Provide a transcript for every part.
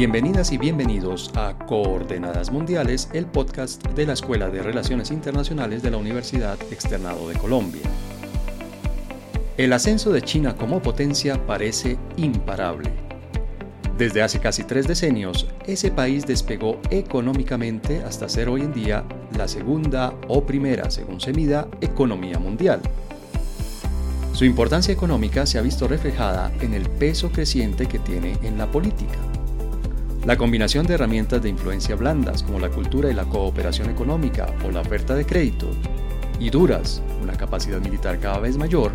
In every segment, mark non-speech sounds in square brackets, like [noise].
Bienvenidas y bienvenidos a Coordenadas Mundiales, el podcast de la Escuela de Relaciones Internacionales de la Universidad Externado de Colombia. El ascenso de China como potencia parece imparable. Desde hace casi tres decenios, ese país despegó económicamente hasta ser hoy en día la segunda o primera, según se mida, economía mundial. Su importancia económica se ha visto reflejada en el peso creciente que tiene en la política. La combinación de herramientas de influencia blandas como la cultura y la cooperación económica o la oferta de crédito y duras, una capacidad militar cada vez mayor,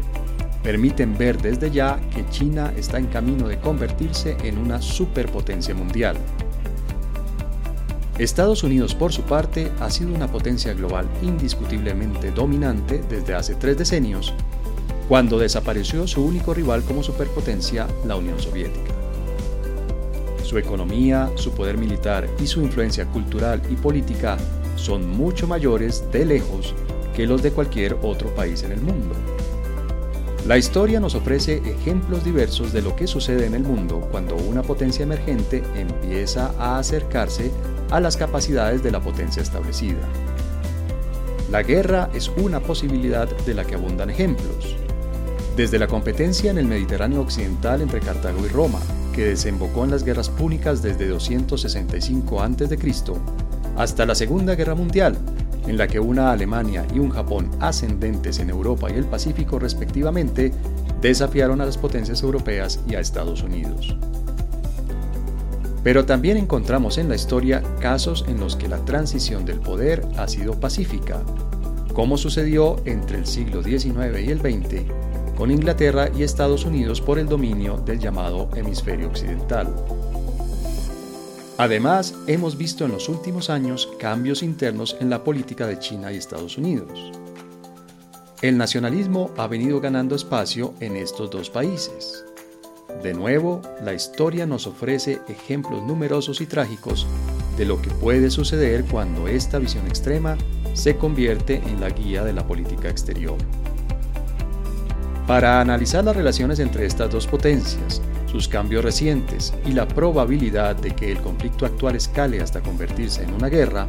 permiten ver desde ya que China está en camino de convertirse en una superpotencia mundial. Estados Unidos, por su parte, ha sido una potencia global indiscutiblemente dominante desde hace tres decenios, cuando desapareció su único rival como superpotencia, la Unión Soviética. Su economía, su poder militar y su influencia cultural y política son mucho mayores de lejos que los de cualquier otro país en el mundo. La historia nos ofrece ejemplos diversos de lo que sucede en el mundo cuando una potencia emergente empieza a acercarse a las capacidades de la potencia establecida. La guerra es una posibilidad de la que abundan ejemplos. Desde la competencia en el Mediterráneo occidental entre Cartago y Roma, que desembocó en las guerras púnicas desde 265 a.C., hasta la Segunda Guerra Mundial, en la que una Alemania y un Japón ascendentes en Europa y el Pacífico respectivamente desafiaron a las potencias europeas y a Estados Unidos. Pero también encontramos en la historia casos en los que la transición del poder ha sido pacífica, como sucedió entre el siglo XIX y el XX con Inglaterra y Estados Unidos por el dominio del llamado hemisferio occidental. Además, hemos visto en los últimos años cambios internos en la política de China y Estados Unidos. El nacionalismo ha venido ganando espacio en estos dos países. De nuevo, la historia nos ofrece ejemplos numerosos y trágicos de lo que puede suceder cuando esta visión extrema se convierte en la guía de la política exterior. Para analizar las relaciones entre estas dos potencias, sus cambios recientes y la probabilidad de que el conflicto actual escale hasta convertirse en una guerra,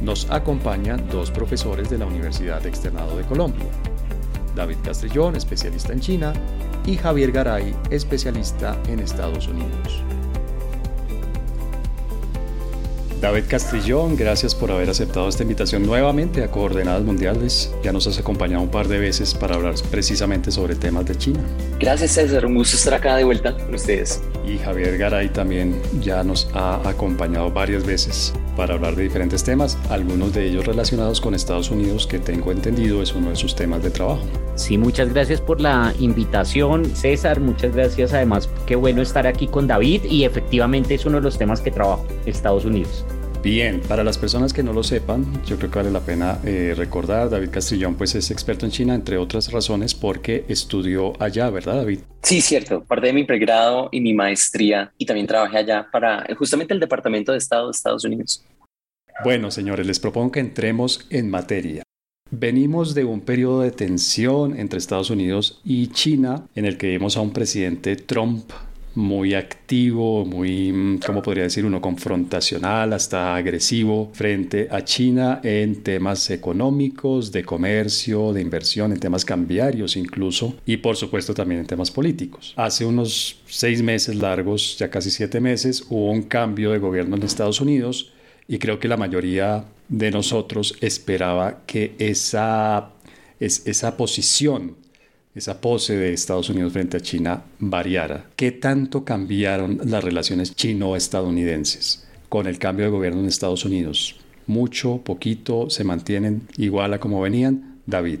nos acompañan dos profesores de la Universidad Externado de Colombia, David Castrillón, especialista en China, y Javier Garay, especialista en Estados Unidos. David Castrillón, gracias por haber aceptado esta invitación nuevamente a Coordenadas Mundiales. Ya nos has acompañado un par de veces para hablar precisamente sobre temas de China. Gracias César, un gusto estar acá de vuelta con ustedes. Y Javier Garay también ya nos ha acompañado varias veces para hablar de diferentes temas, algunos de ellos relacionados con Estados Unidos, que tengo entendido es uno de sus temas de trabajo. Sí, muchas gracias por la invitación, César. Muchas gracias además, qué bueno estar aquí con David y efectivamente es uno de los temas que trabajo, Estados Unidos. Bien, para las personas que no lo sepan, yo creo que vale la pena eh, recordar, David Castrillón pues es experto en China, entre otras razones, porque estudió allá, ¿verdad David? Sí, cierto, parte de mi pregrado y mi maestría y también trabajé allá para justamente el Departamento de Estado de Estados Unidos. Bueno, señores, les propongo que entremos en materia. Venimos de un periodo de tensión entre Estados Unidos y China en el que vimos a un presidente Trump muy activo, muy, mm, ¿cómo podría decir uno? Confrontacional, hasta agresivo frente a China en temas económicos, de comercio, de inversión, en temas cambiarios incluso, y por supuesto también en temas políticos. Hace unos seis meses largos, ya casi siete meses, hubo un cambio de gobierno en Estados Unidos y creo que la mayoría de nosotros esperaba que esa, esa posición esa pose de Estados Unidos frente a China variara. ¿Qué tanto cambiaron las relaciones chino-estadounidenses con el cambio de gobierno en Estados Unidos? ¿Mucho, poquito, se mantienen igual a como venían? David.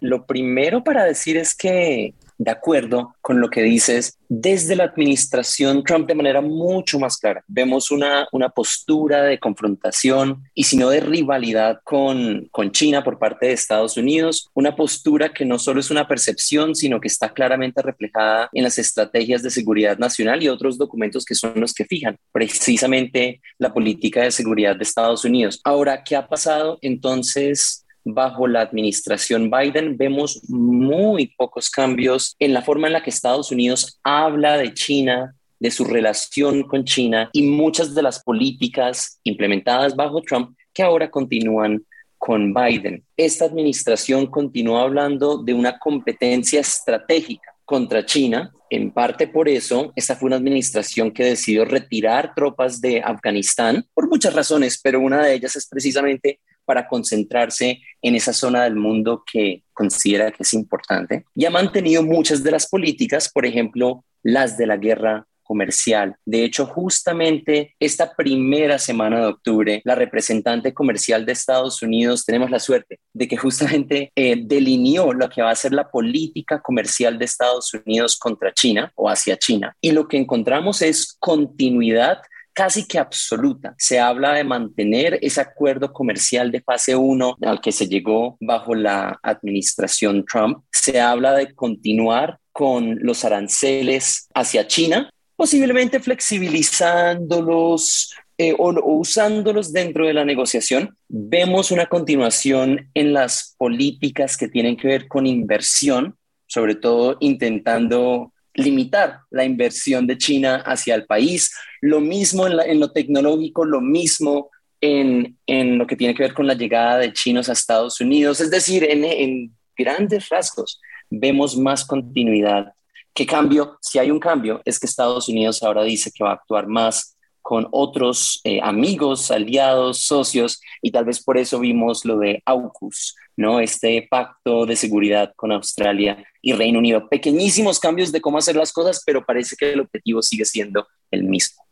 Lo primero para decir es que de acuerdo con lo que dices, desde la administración Trump de manera mucho más clara. Vemos una, una postura de confrontación y si no de rivalidad con, con China por parte de Estados Unidos, una postura que no solo es una percepción, sino que está claramente reflejada en las estrategias de seguridad nacional y otros documentos que son los que fijan precisamente la política de seguridad de Estados Unidos. Ahora, ¿qué ha pasado entonces? Bajo la administración Biden vemos muy pocos cambios en la forma en la que Estados Unidos habla de China de su relación con China y muchas de las políticas implementadas bajo Trump que ahora continúan con Biden. Esta administración continúa hablando de una competencia estratégica contra China. En parte por eso, esta fue una administración que decidió retirar tropas de Afganistán por muchas razones, pero una de ellas es precisamente para concentrarse en esa zona del mundo que considera que es importante. Y ha mantenido muchas de las políticas, por ejemplo, las de la guerra comercial. De hecho, justamente esta primera semana de octubre, la representante comercial de Estados Unidos, tenemos la suerte de que justamente eh, delineó lo que va a ser la política comercial de Estados Unidos contra China o hacia China. Y lo que encontramos es continuidad casi que absoluta. Se habla de mantener ese acuerdo comercial de fase 1 al que se llegó bajo la administración Trump. Se habla de continuar con los aranceles hacia China posiblemente flexibilizándolos eh, o, usándolos dentro de la negociación. Vemos una continuación en las políticas que tienen que ver con inversión, sobre todo intentando limitar la inversión de China hacia el país. Lo mismo en, lo tecnológico, lo mismo en, lo que tiene que ver con la llegada de chinos a Estados Unidos. Es decir, en, en grandes rasgos vemos más continuidad ¿Qué cambio? Si hay un cambio, es que Estados Unidos ahora dice que va a actuar más con otros eh, amigos, aliados, socios, y tal vez por eso vimos lo de AUKUS, ¿no? Este pacto de seguridad con Australia y Reino Unido. Pequeñísimos cambios de cómo hacer las cosas, pero parece que el objetivo sigue siendo el mismo.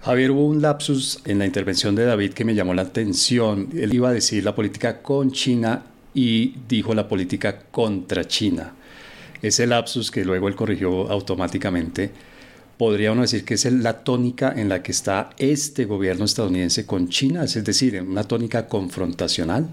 Javier, hubo un lapsus en la intervención de David que me llamó la atención. Él iba a decir la política con China y dijo la política contra China. Ese lapsus que luego él corrigió automáticamente, podría uno decir que es la tónica en la que está este gobierno estadounidense con China, es decir, una tónica confrontacional.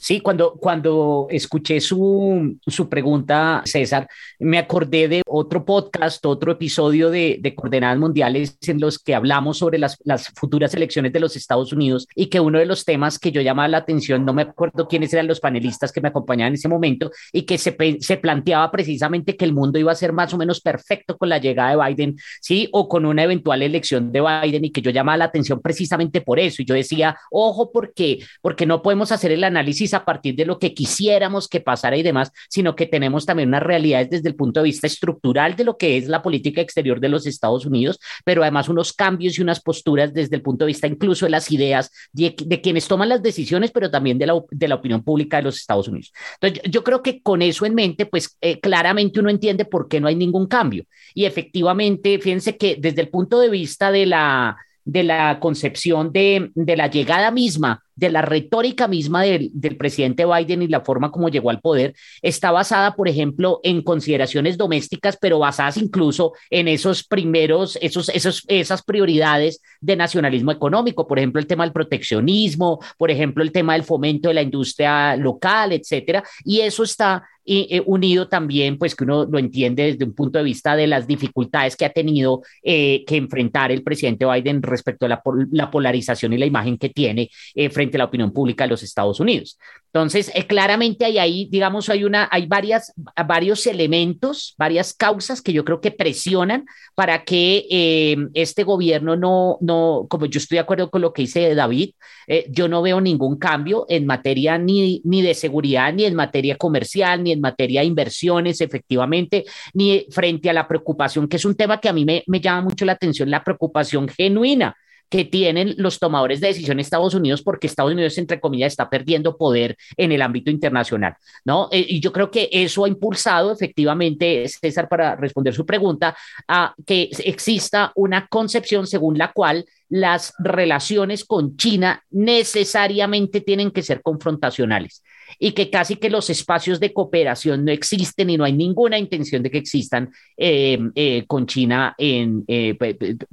Sí, cuando, cuando escuché su, su, pregunta, César, me acordé de otro podcast, otro episodio de, de Coordenadas Mundiales en los que hablamos sobre las, las, futuras elecciones de los Estados Unidos y que uno de los temas que yo llamaba la atención, no me acuerdo quiénes eran los panelistas que me acompañaban en ese momento, y que se, se planteaba precisamente que el mundo iba a ser más o menos perfecto con la llegada de Biden, ¿sí? O con una eventual elección de Biden y que yo llamaba la atención precisamente por eso. Y yo decía, ojo, porque, porque no podemos hacer el análisis a partir de lo que quisiéramos que pasara y demás, sino que tenemos también unas realidades desde el punto de vista estructural de lo que es la política exterior de los Estados Unidos, pero además unos cambios y unas posturas desde el punto de vista incluso de las ideas de, quienes toman las decisiones, pero también de la, de la, opinión pública de los Estados Unidos. Entonces, yo, creo que con eso en mente, pues eh, claramente uno entiende por qué no hay ningún cambio. Y efectivamente, fíjense que desde el punto de vista de la, de la concepción de, de la llegada misma de la retórica misma del, presidente Biden y la forma como llegó al poder está basada, por ejemplo, en consideraciones domésticas, pero basadas incluso en esos primeros, esos, esos, esas prioridades de nacionalismo económico, por ejemplo, el tema del proteccionismo, por ejemplo, el tema del fomento de la industria local, etcétera, y eso está eh, unido también, pues que uno lo entiende desde un punto de vista de las dificultades que ha tenido eh, que enfrentar el presidente Biden respecto a la, polarización y la imagen que tiene eh, frente la opinión pública de los Estados Unidos. Entonces, eh, claramente hay ahí, digamos, hay, una, hay varias, varios elementos, varias causas que yo creo que presionan para que eh, este gobierno no, no, como yo estoy de acuerdo con lo que dice David, eh, yo no veo ningún cambio en materia ni, ni de seguridad, ni en materia comercial, ni en materia de inversiones, efectivamente, ni frente a la preocupación, que es un tema que a mí me, me llama mucho la atención, la preocupación genuina que tienen los tomadores de decisión en Estados Unidos porque Estados Unidos, entre comillas, está perdiendo poder en el ámbito internacional, ¿no? Eh, y yo creo que eso ha impulsado efectivamente, César, para responder su pregunta, a que exista una concepción según la cual las relaciones con China necesariamente tienen que ser confrontacionales y que casi que los espacios de cooperación no existen y no hay ninguna intención de que existan eh, eh, con China eh,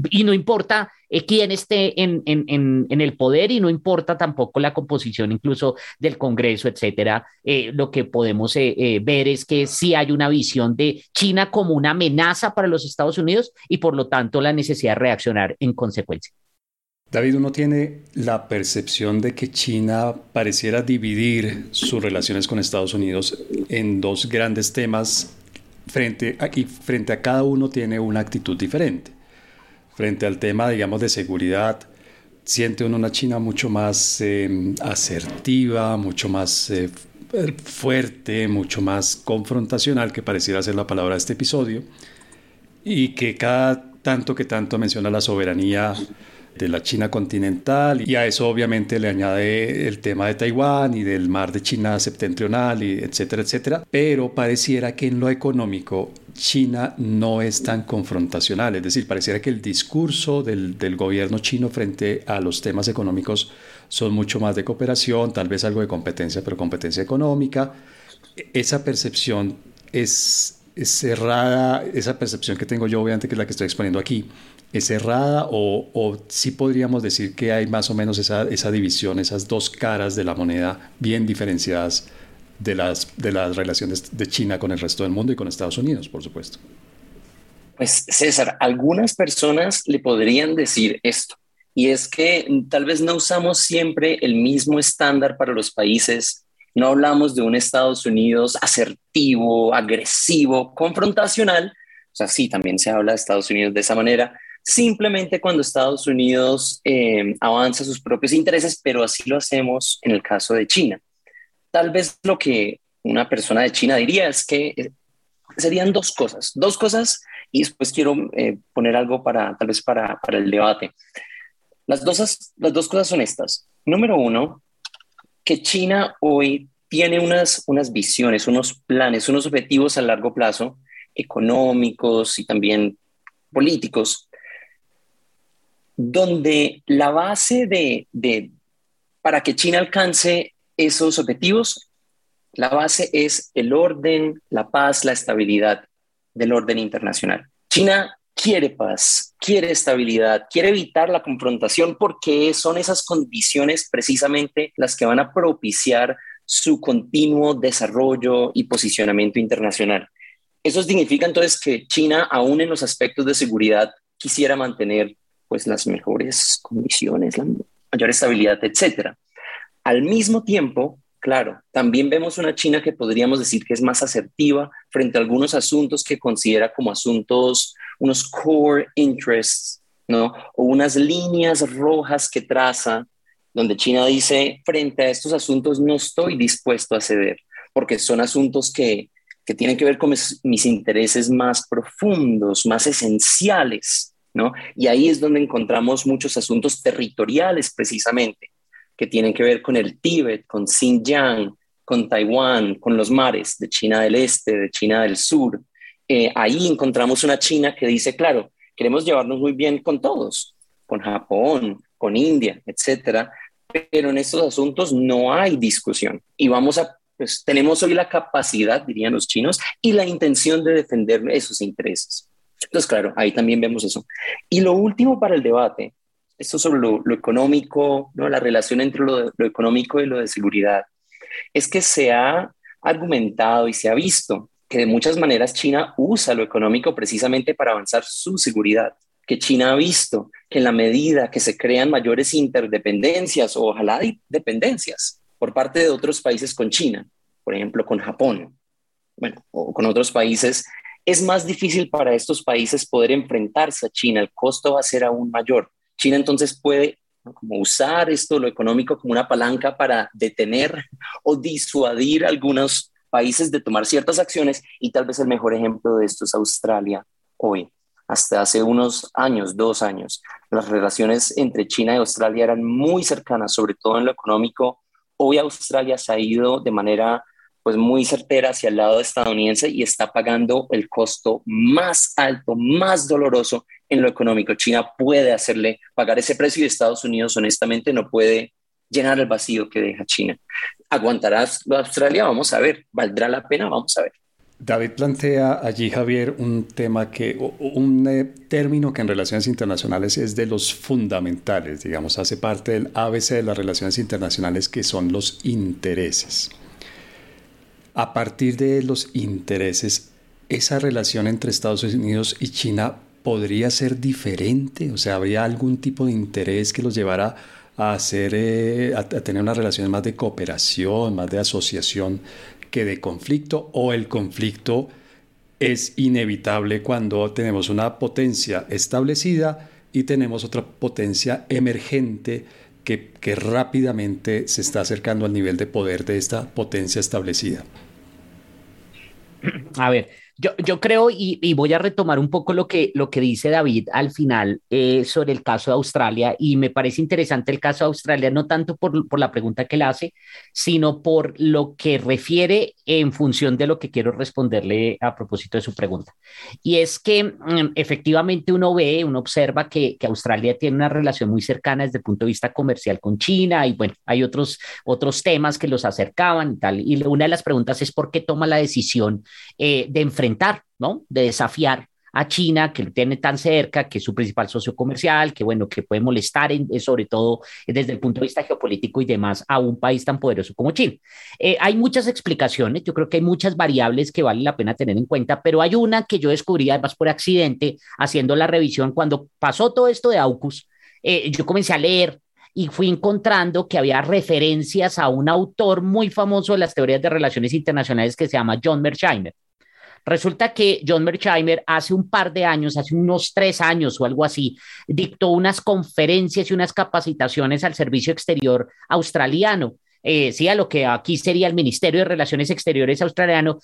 y no importa quién esté en, en, el poder y no importa tampoco la composición incluso del Congreso, etcétera. lo que podemos ver es que sí hay una visión de China como una amenaza para los Estados Unidos y por lo tanto la necesidad de reaccionar en consecuencia. David, uno tiene la percepción de que China pareciera dividir sus relaciones con Estados Unidos en dos grandes temas, frente y frente a cada uno tiene una actitud diferente. Frente al tema, digamos, de seguridad, siente uno una China mucho más em, asertiva, mucho más eh, fuerte, mucho más confrontacional, que pareciera ser la palabra de este episodio, y que cada tanto que tanto menciona la soberanía de la China continental y a eso obviamente le añade el tema de Taiwán y del mar de China septentrional y etcétera, etcétera, pero pareciera que en lo económico China no es tan confrontacional, es decir, pareciera que el discurso del, del gobierno chino frente a los temas económicos son mucho más de cooperación, tal vez algo de competencia, pero competencia económica. Esa percepción es, es cerrada, esa percepción que tengo yo, obviamente, que es la que estoy exponiendo aquí, cerrada o, o sí podríamos decir que hay más o menos esa, esa, división, esas dos caras de la moneda bien diferenciadas de las, de las relaciones de China con el resto del mundo y con Estados Unidos, por supuesto. Pues César, algunas personas le podrían decir esto, y es que tal vez no usamos siempre el mismo estándar para los países, no hablamos de un Estados Unidos asertivo, agresivo, confrontacional, o sea, sí, también se habla de Estados Unidos de esa manera, simplemente cuando Estados Unidos eh, avanza sus propios intereses, pero así lo hacemos en el caso de China. Tal vez lo que una persona de China diría es que eh, serían dos cosas, dos cosas, y después quiero eh, poner algo para, tal vez para, para el debate. Las dos, las dos cosas son estas. Número uno, que China hoy tiene unas, unas visiones, unos planes, unos objetivos a largo plazo, económicos y también políticos, donde la base de, para que China alcance esos objetivos, la base es el orden, la paz, la estabilidad del orden internacional. China quiere paz, quiere estabilidad, quiere evitar la confrontación porque son esas condiciones precisamente las que van a propiciar su continuo desarrollo y posicionamiento internacional. Eso significa entonces que China, aún en los aspectos de seguridad, quisiera mantener pues las mejores condiciones, la mayor estabilidad, etcétera. Al mismo tiempo, claro, también vemos una China que podríamos decir que es más asertiva frente a algunos asuntos que considera como asuntos, unos core interests, ¿no? O unas líneas rojas que traza, donde China dice, frente a estos asuntos no estoy dispuesto a ceder, porque son asuntos que, que tienen que ver con mis, mis intereses más profundos, más esenciales, Y ahí es donde encontramos muchos asuntos territoriales precisamente, que tienen que ver con el Tíbet, con Xinjiang, con Taiwán, con los mares de China del Este, de China del Sur. Eh, ahí encontramos una China que dice, claro, queremos llevarnos muy bien con todos, con Japón, con India, etcétera, pero en estos asuntos no hay discusión y vamos a, pues tenemos hoy la capacidad, dirían los chinos, y la intención de defender esos intereses. Entonces, claro, ahí también vemos eso. Y lo último para el debate, esto sobre lo, económico, ¿no? la relación entre lo, lo económico y lo de seguridad, es que se ha argumentado y se ha visto que de muchas maneras China usa lo económico precisamente para avanzar su seguridad, que China ha visto que en la medida que se crean mayores interdependencias o ojalá dependencias por parte de otros países con China, por ejemplo con Japón, bueno, o con otros países, es más difícil para estos países poder enfrentarse a China, el costo va a ser aún mayor. China entonces puede como usar esto, lo económico, como una palanca para detener o disuadir algunos países de tomar ciertas acciones y tal vez el mejor ejemplo de esto es Australia hoy. Hasta hace unos años, dos años, las relaciones entre China y Australia eran muy cercanas, sobre todo en lo económico. Hoy Australia se ha ido de manera pues muy certera hacia el lado estadounidense y está pagando el costo más alto, más doloroso en lo económico. China puede hacerle pagar ese precio y Estados Unidos honestamente no puede llenar el vacío que deja China. ¿Aguantará Australia? Vamos a ver. ¿Valdrá la pena? Vamos a ver. David plantea allí, Javier, un tema que, un eh, término que en relaciones internacionales es de los fundamentales, digamos, hace parte del ABC de las relaciones internacionales que son los intereses. A partir de los intereses, esa relación entre Estados Unidos y China podría ser diferente, o sea, habría algún tipo de interés que los llevara a eh, tener unas relaciones más de cooperación, más de asociación que de conflicto, o el conflicto es inevitable cuando tenemos una potencia establecida y tenemos otra potencia emergente que, rápidamente se está acercando al nivel de poder de esta potencia establecida. A ver, yo, yo creo, y, voy a retomar un poco lo que, lo que dice David al final eh, sobre el caso de Australia, y me parece interesante el caso de Australia, no tanto por, por la pregunta que él hace, sino por lo que refiere en función de lo que quiero responderle a propósito de su pregunta. Y es que mm, efectivamente uno ve, uno observa que, que, Australia tiene una relación muy cercana desde el punto de vista comercial con China, y bueno, hay otros, otros temas que los acercaban y tal. Y una de las preguntas es por qué toma la decisión eh, de enfrentar ¿no? De desafiar a China, que lo tiene tan cerca, que es su principal socio comercial, que bueno, que puede molestar, en, eh, sobre todo desde el punto de vista geopolítico y demás, a un país tan poderoso como China. Eh, hay muchas explicaciones, yo creo que hay muchas variables que vale la pena tener en cuenta, pero hay una que yo descubrí además por accidente haciendo la revisión cuando pasó todo esto de AUKUS. Eh, yo comencé a leer y fui encontrando que había referencias a un autor muy famoso de las teorías de relaciones internacionales que se llama John Mersheimer. Resulta que John Mersheimer hace un par de años, hace unos tres años o algo así, dictó unas conferencias y unas capacitaciones al servicio exterior australiano. Eh, a lo que aquí sería el Ministerio de Relaciones Exteriores australiano,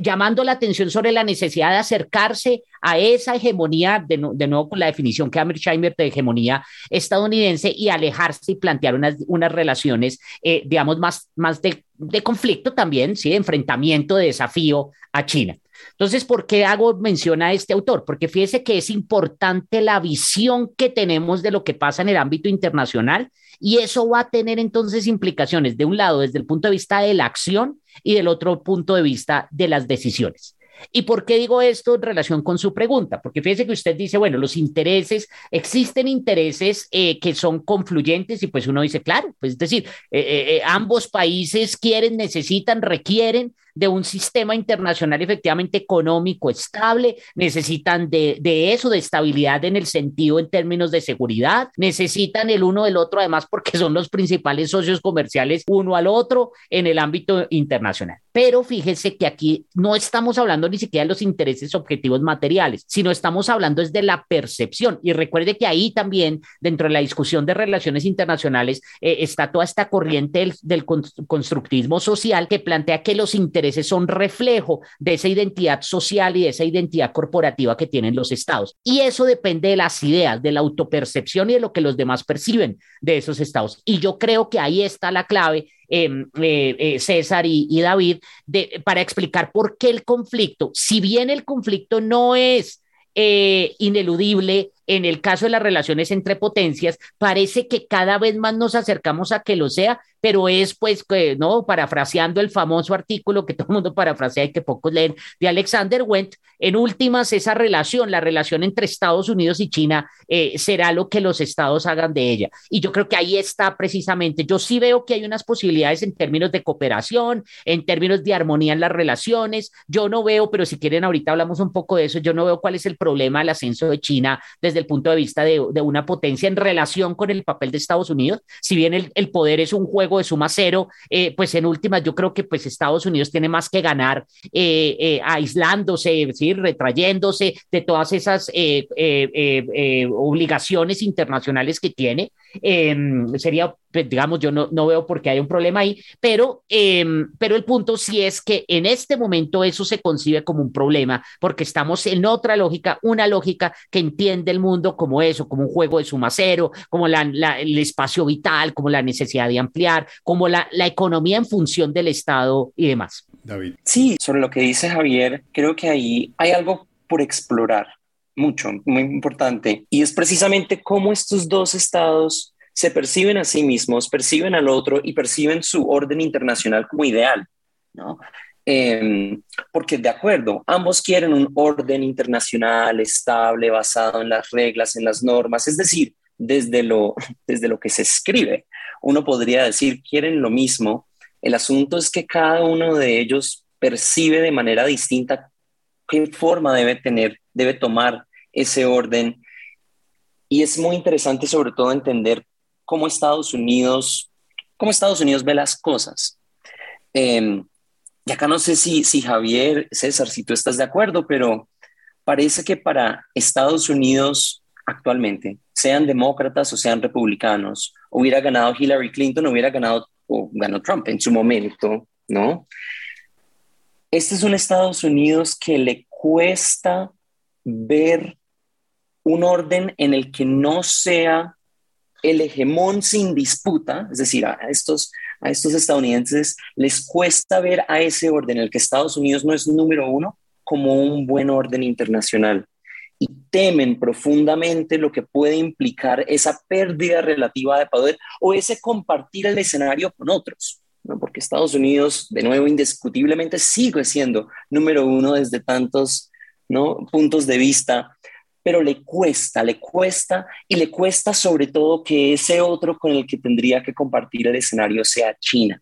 llamando la atención sobre la necesidad de acercarse a esa hegemonía, de, nuevo con la definición que Hammersheimer de hegemonía estadounidense y alejarse y plantear unas, unas relaciones, eh, digamos, más, más de, de conflicto también, sí, de enfrentamiento, de desafío a China. Entonces, ¿por qué hago mención a este autor? Porque fíjese que es importante la visión que tenemos de lo que pasa en el ámbito internacional y eso va a tener entonces implicaciones de un lado desde el punto de vista de la acción y del otro punto de vista de las decisiones. ¿Y por qué digo esto en relación con su pregunta? Porque fíjese que usted dice, bueno, los intereses, existen intereses eh, que son confluyentes y pues uno dice, claro, pues es decir, eh, eh, ambos países quieren, necesitan, requieren de un sistema internacional efectivamente económico estable, necesitan de, de, eso, de estabilidad en el sentido en términos de seguridad, necesitan el uno del otro además porque son los principales socios comerciales uno al otro en el ámbito internacional. Pero fíjese que aquí no estamos hablando ni siquiera de los intereses objetivos materiales, sino estamos hablando es de la percepción. Y recuerde que ahí también, dentro de la discusión de relaciones internacionales, eh, está toda esta corriente del, del constructivismo social que plantea que los intereses intereses son reflejo de esa identidad social y de esa identidad corporativa que tienen los estados. Y eso depende de las ideas, de la autopercepción y de lo que los demás perciben de esos estados. Y yo creo que ahí está la clave em, eh, eh, César y, David, para explicar por qué el conflicto, si bien el conflicto no es eh, ineludible en el caso de las relaciones entre potencias, parece que cada vez más nos acercamos a que lo sea, pero es pues, ¿no? Parafraseando el famoso artículo que todo el mundo parafrasea y que pocos leen de Alexander Wendt, en últimas esa relación, la relación entre Estados Unidos y China, eh, será lo que los estados hagan de ella. Y yo creo que ahí está precisamente, yo sí veo que hay unas posibilidades en términos de cooperación, en términos de armonía en las relaciones, yo no veo, pero si quieren ahorita hablamos un poco de eso, yo no veo cuál es el problema del ascenso de China desde el punto de vista de, una potencia en relación con el papel de Estados Unidos. Si bien el, poder es un juego de suma cero, eh, pues en últimas yo creo que pues Estados Unidos tiene más que ganar eh, eh, aislándose, ¿sí? retrayéndose de todas esas obligaciones internacionales que tiene. Em, sería, digamos, yo no, no, veo por qué hay un problema ahí, pero, em, pero el punto sí es que en este momento eso se concibe como un problema, porque estamos en otra lógica, una lógica que entiende el mundo como eso, como un juego de suma cero, como la, el espacio vital, como la necesidad de ampliar, como la, la economía en función del Estado y demás. David. Sí, sobre lo que dice Javier, creo que ahí hay algo por explorar mucho, muy importante, y es precisamente cómo estos dos estados se perciben a sí mismos, perciben al otro y perciben su orden internacional como ideal, ¿no? Em, porque de acuerdo, ambos quieren un orden internacional estable, basado en las reglas, en las normas, es decir, desde lo, [laughs] desde lo que se escribe. Uno podría decir, quieren lo mismo. El asunto es que cada uno de ellos percibe de manera distinta qué forma debe tener, debe tomar ese orden. Y es muy interesante sobre todo entender cómo Estados Unidos, cómo Estados Unidos ve las cosas. Em, y acá no sé si, si Javier, César, si tú estás de acuerdo, pero parece que para Estados Unidos actualmente, sean demócratas o sean republicanos, hubiera ganado Hillary Clinton, hubiera ganado o ganó Trump en su momento, ¿no? Este es un Estados Unidos que le cuesta ver un orden en el que no sea el hegemón sin disputa, es decir, a estos, a estos estadounidenses les cuesta ver a ese orden en el que Estados Unidos no es número uno como un buen orden internacional y temen profundamente lo que puede implicar esa pérdida relativa de poder o ese compartir el escenario con otros, ¿no? porque Estados Unidos, de nuevo, indiscutiblemente sigue siendo número uno desde tantos ¿no? puntos de vista pero le cuesta, le cuesta y le cuesta sobre todo que ese otro con el que tendría que compartir el escenario sea China.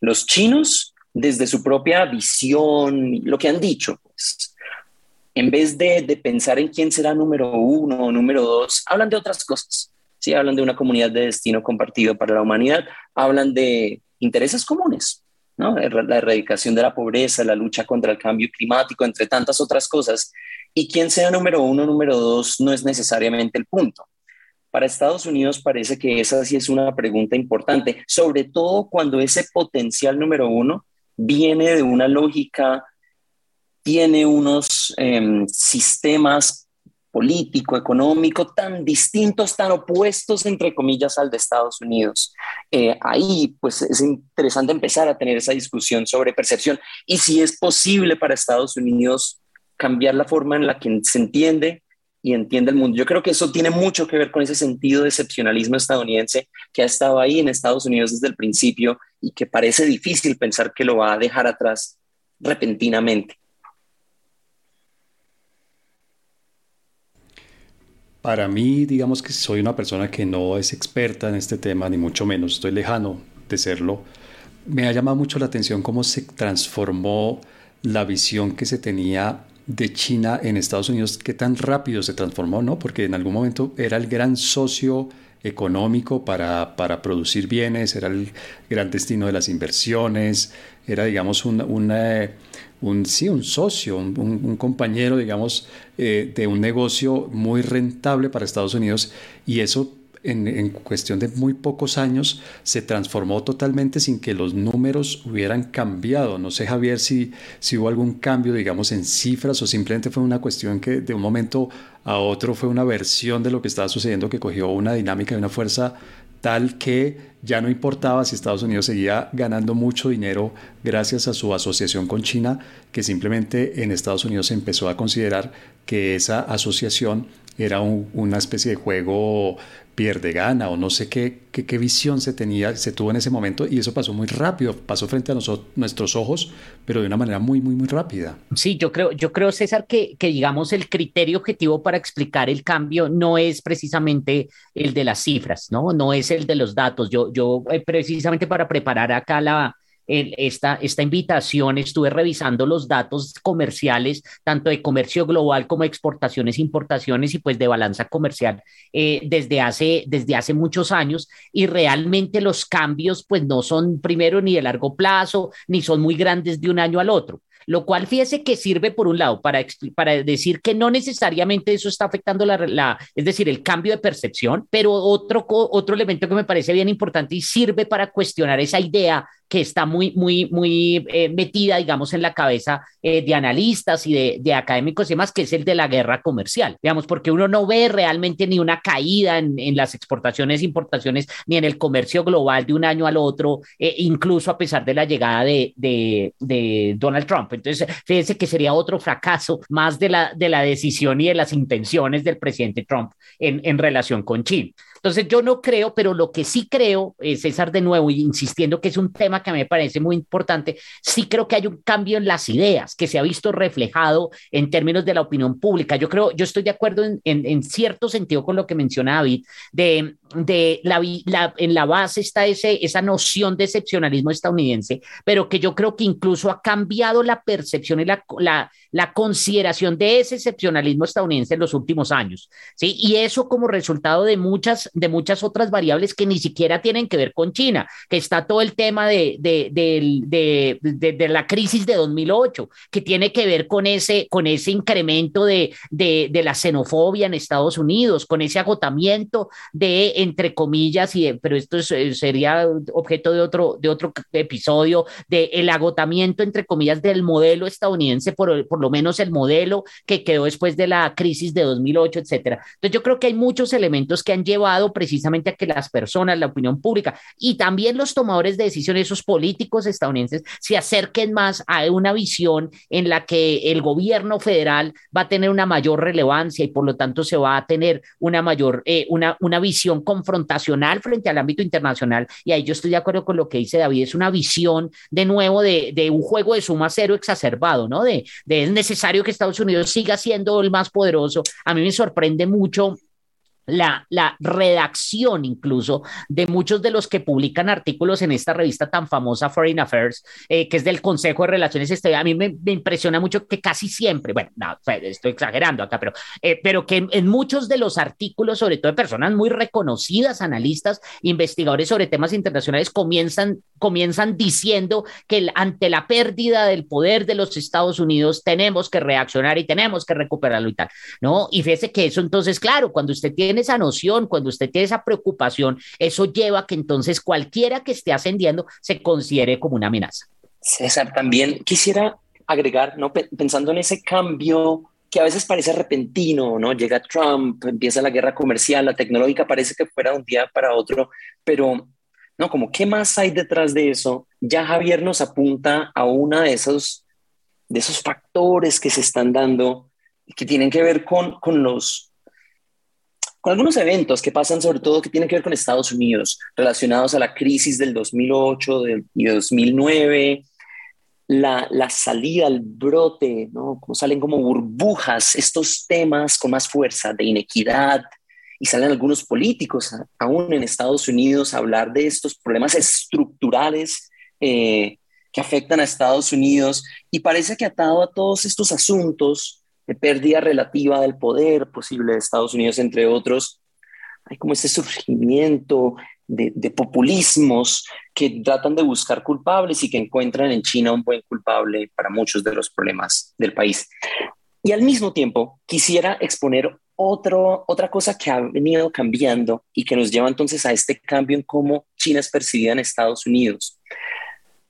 Los chinos, desde su propia visión, lo que han dicho, pues, en vez de, de, pensar en quién será número uno o número dos, hablan de otras cosas. Sí, hablan de una comunidad de destino compartido para la humanidad, hablan de intereses comunes, ¿no? la erradicación de la pobreza, la lucha contra el cambio climático, entre tantas otras cosas. Y quién sea número uno número dos no es necesariamente el punto. Para Estados Unidos parece que esa sí es una pregunta importante, sobre todo cuando ese potencial número uno viene de una lógica, tiene unos eh, sistemas político, económico, tan distintos, tan opuestos, entre comillas, al de Estados Unidos. Eh, ahí, pues, es interesante empezar a tener esa discusión sobre percepción y si es posible para Estados Unidos cambiar la forma en la que se entiende y entiende el mundo. Yo creo que eso tiene mucho que ver con ese sentido de excepcionalismo estadounidense que ha estado ahí en Estados Unidos desde el principio y que parece difícil pensar que lo va a dejar atrás repentinamente. Para mí, digamos que soy una persona que no es experta en este tema, ni mucho menos, estoy lejano de serlo. Me ha llamado mucho la atención cómo se transformó la visión que se tenía de China en Estados Unidos, qué tan rápido se transformó, ¿no? Porque en algún momento era el gran socio económico para, para producir bienes, era el gran destino de las inversiones, era, digamos, un, un, sí, un socio, un, un compañero, digamos, eh, de un negocio muy rentable para Estados Unidos y eso en, cuestión de muy pocos años se transformó totalmente sin que los números hubieran cambiado. No sé, Javier, si, si hubo algún cambio, digamos, en cifras o simplemente fue una cuestión que de un momento a otro fue una versión de lo que estaba sucediendo que cogió una dinámica y una fuerza tal que ya no importaba si Estados Unidos seguía ganando mucho dinero gracias a su asociación con China, que simplemente en Estados Unidos se empezó a considerar que esa asociación era una especie de juego pierde gana o no sé qué, qué, visión se tenía, se tuvo en ese momento y eso pasó muy rápido, pasó frente a nosotros, nuestros ojos, pero de una manera muy, muy, muy rápida. Sí, yo creo, yo creo César, que, que digamos el criterio objetivo para explicar el cambio no es precisamente el de las cifras, ¿no? No es el de los datos. Yo, yo eh, precisamente para preparar acá la, esta, esta invitación, estuve revisando los datos comerciales, tanto de comercio global como exportaciones, importaciones y pues de balanza comercial eh, desde, hace, desde hace muchos años. Y realmente los cambios pues no son primero ni de largo plazo, ni son muy grandes de un año al otro. Lo cual fíjese que sirve por un lado para, para decir que no necesariamente eso está afectando la, la, es decir, el cambio de percepción, pero otro, otro elemento que me parece bien importante y sirve para cuestionar esa idea que está muy, muy, muy eh, metida, digamos, en la cabeza eh, de analistas y de, de, académicos y demás, que es el de la guerra comercial, digamos, porque uno no ve realmente ni una caída en, en las exportaciones, importaciones, ni en el comercio global de un año al otro, eh, incluso a pesar de la llegada de, de, de, Donald Trump. Entonces, fíjense que sería otro fracaso más de la, de la decisión y de las intenciones del presidente Trump en, en relación con China. Entonces yo no creo, pero lo que sí creo, eh, César, de nuevo, insistiendo que es un tema que me parece muy importante, sí creo que hay un cambio en las ideas que se ha visto reflejado en términos de la opinión pública. Yo creo, yo estoy de acuerdo en, cierto sentido con lo que menciona David, de, la, en la base está ese, esa noción de excepcionalismo estadounidense, pero que yo creo que incluso ha cambiado la percepción y la, la, la consideración de ese excepcionalismo estadounidense en los últimos años. ¿sí? Y eso como resultado de muchas de muchas otras variables que ni siquiera tienen que ver con China, que está todo el tema de, de, de, de la crisis de 2008, que tiene que ver con ese, con ese incremento de, la xenofobia en Estados Unidos, con ese agotamiento de, entre comillas, y pero esto eh, sería objeto de otro, de otro episodio, de el agotamiento, entre comillas, del modelo estadounidense, por, por lo menos el modelo que quedó después de la crisis de 2008, etcétera. Entonces yo creo que hay muchos elementos que han llevado precisamente a que las personas, la opinión pública y también los tomadores de decisiones, esos políticos estadounidenses, se acerquen más a una visión en la que el gobierno federal va a tener una mayor relevancia y por lo tanto se va a tener una mayor, eh, una, una visión confrontacional frente al ámbito internacional. Y ahí yo estoy de acuerdo con lo que dice David, es una visión de nuevo de, de un juego de suma cero exacerbado, ¿no? De, de es necesario que Estados Unidos siga siendo el más poderoso. A mí me sorprende mucho la, la, redacción incluso de muchos de los que publican artículos en esta revista tan famosa Foreign Affairs, eh, que es del Consejo de Relaciones Exteriores. A mí me, impresiona mucho que casi siempre, bueno, no, estoy exagerando acá, pero, eh, pero que en, muchos de los artículos, sobre todo de personas muy reconocidas, analistas, investigadores sobre temas internacionales, comienzan, comienzan diciendo que ante la pérdida del poder de los Estados Unidos tenemos que reaccionar y tenemos que recuperarlo y tal, ¿no? Y fíjese que eso entonces, claro, cuando usted tiene esa noción, cuando usted tiene esa preocupación, eso lleva a que entonces cualquiera que esté ascendiendo se considere como una amenaza. César, también quisiera agregar, ¿no? pensando en ese cambio que a veces parece repentino, ¿no? Llega Trump, empieza la guerra comercial, la tecnológica parece que fuera de un día para otro, pero no, como qué más hay detrás de eso? Ya Javier nos apunta a uno de esos, de esos factores que se están dando que tienen que ver con, con los con algunos eventos que pasan sobre todo que tienen que ver con Estados Unidos, relacionados a la crisis del 2008 y 2009, la, la, salida, el brote, ¿no? Como salen como burbujas estos temas con más fuerza de inequidad y salen algunos políticos aún en Estados Unidos a hablar de estos problemas estructurales eh, que afectan a Estados Unidos y parece que atado a todos estos asuntos de pérdida relativa del poder posible de Estados Unidos, entre otros, hay como este surgimiento de, de, populismos que tratan de buscar culpables y que encuentran en China un buen culpable para muchos de los problemas del país. Y al mismo tiempo, quisiera exponer otro, otra cosa que ha venido cambiando y que nos lleva entonces a este cambio en cómo China es percibida en Estados Unidos.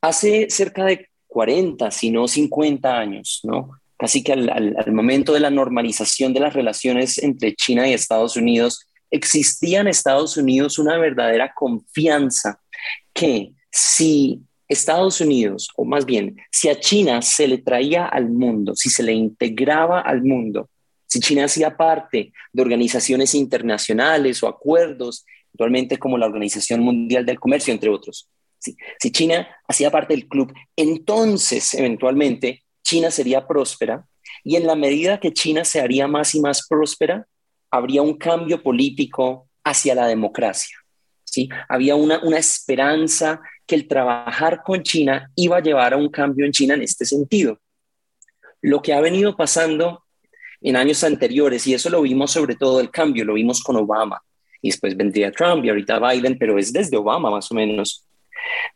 Hace cerca de 40, si no 50 años, ¿no? Así que al, momento de la normalización de las relaciones entre China y Estados Unidos, existía en Estados Unidos una verdadera confianza que si Estados Unidos, o más bien, si a China se le traía al mundo, si se le integraba al mundo, si China hacía parte de organizaciones internacionales o acuerdos, actualmente como la Organización Mundial del Comercio, entre otros, si China hacía parte del club, entonces eventualmente China sería próspera y en la medida que China se haría más y más próspera, habría un cambio político hacia la democracia. ¿sí? Había una, una esperanza que el trabajar con China iba a llevar a un cambio en China en este sentido. Lo que ha venido pasando en años anteriores, y eso lo vimos sobre todo el cambio, lo vimos con Obama, y después vendría Trump y ahorita Biden, pero es desde Obama más o menos,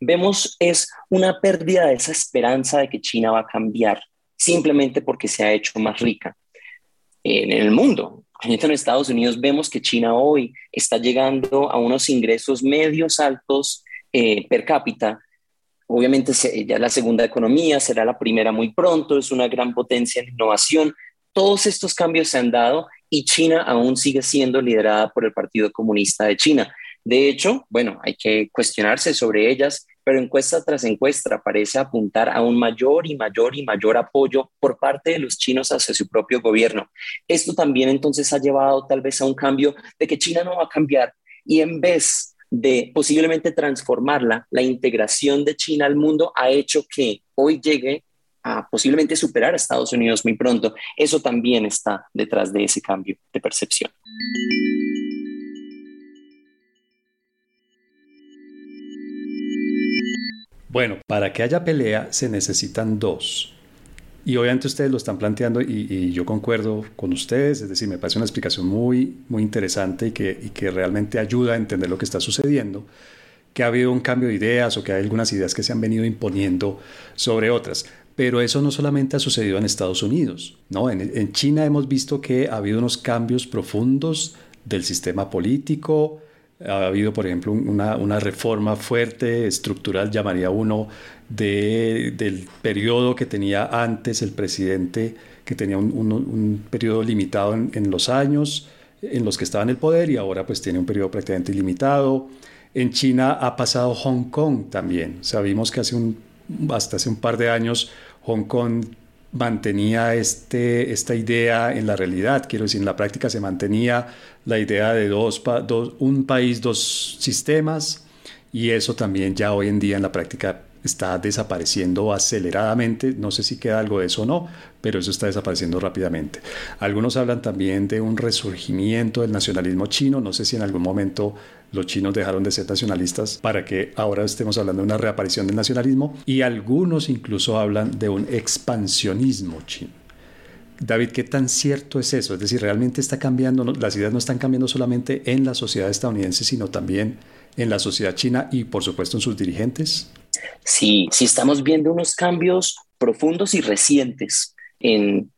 vemos es una pérdida de esa esperanza de que China va a cambiar simplemente porque se ha hecho más rica en el mundo. En Estados Unidos vemos que China hoy está llegando a unos ingresos medios altos eh, per cápita. Obviamente ya la segunda economía será la primera muy pronto, es una gran potencia en innovación. Todos estos cambios se han dado y China aún sigue siendo liderada por el Partido Comunista de China. De hecho, bueno, hay que cuestionarse sobre ellas, pero encuesta tras encuesta parece apuntar a un mayor y mayor y mayor apoyo por parte de los chinos hacia su propio gobierno. Esto también entonces ha llevado tal vez a un cambio de que China no va a cambiar y en vez de posiblemente transformarla, la integración de China al mundo ha hecho que hoy llegue a posiblemente superar a Estados Unidos muy pronto. Eso también está detrás de ese cambio de percepción. Bueno, para que haya pelea se necesitan dos. Y obviamente ustedes lo están planteando y, yo concuerdo con ustedes, es decir, me parece una explicación muy, muy interesante y que, que realmente ayuda a entender lo que está sucediendo, que ha habido un cambio de ideas o que hay algunas ideas que se han venido imponiendo sobre otras. Pero eso no solamente ha sucedido en Estados Unidos, ¿no? En China hemos visto que ha habido unos cambios profundos del sistema político, ha habido, por ejemplo, una, una, reforma fuerte, estructural, llamaría uno, de, del periodo que tenía antes el presidente, que tenía un, un, periodo limitado en, en, los años en los que estaba en el poder y ahora pues tiene un periodo prácticamente ilimitado. En China ha pasado Hong Kong también. Sabimos que hace un, hasta hace un par de años Hong Kong mantenía este, esta idea en la realidad, quiero decir, en la práctica se mantenía la idea de dos, un país, dos sistemas, y eso también ya hoy en día en la práctica está desapareciendo aceleradamente. No sé si queda algo de eso o no, pero eso está desapareciendo rápidamente. Algunos hablan también de un resurgimiento del nacionalismo chino. No sé si en algún momento los chinos dejaron de ser nacionalistas para que ahora estemos hablando de una reaparición del nacionalismo. Y algunos incluso hablan de un expansionismo chino. David, ¿qué tan cierto es eso? Es decir, realmente está cambiando, las ideas no están cambiando solamente en la sociedad estadounidense, sino también en la sociedad china y por supuesto en sus dirigentes. Sí, sí estamos viendo unos cambios profundos y recientes en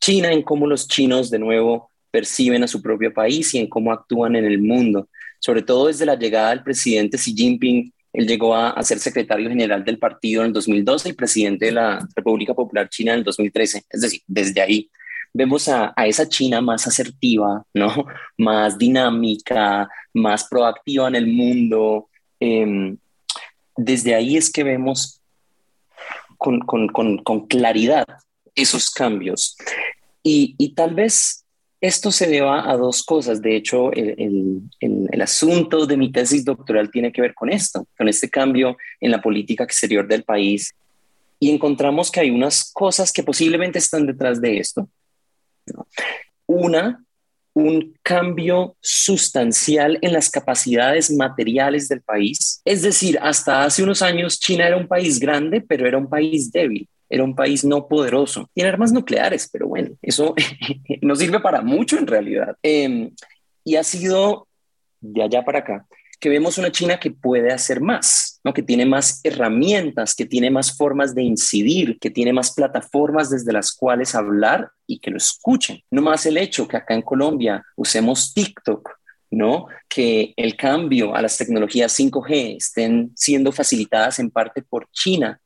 China, en cómo los chinos de nuevo perciben a su propio país y en cómo actúan en el mundo. Sobre todo desde la llegada del presidente Xi Jinping, él llegó a, ser secretario general del partido en el 2012 y presidente de la República Popular China en el 2013. Es decir, desde ahí vemos a, esa China más asertiva, ¿no? [laughs] Más dinámica, más proactiva en el mundo. Em, desde ahí es que vemos con, claridad esos cambios. Y, tal vez esto se deba a dos cosas. De hecho, el, el, asunto de mi tesis doctoral tiene que ver con esto, con este cambio en la política exterior del país. Y encontramos que hay unas cosas que posiblemente están detrás de esto. Una un cambio sustancial en las capacidades materiales del país. Es decir, hasta hace unos años China era un país grande, pero era un país débil. Era un país no poderoso. Tiene armas nucleares, pero bueno, eso [laughs] no sirve para mucho en realidad. Em, y ha sido de allá para acá que vemos una China que puede hacer más, ¿no? que tiene más herramientas, que tiene más formas de incidir, que tiene más plataformas desde las cuales hablar y que lo escuchen. No más el hecho que acá en Colombia usemos TikTok, ¿no? Que el cambio a las tecnologías 5G estén siendo facilitadas en parte por China,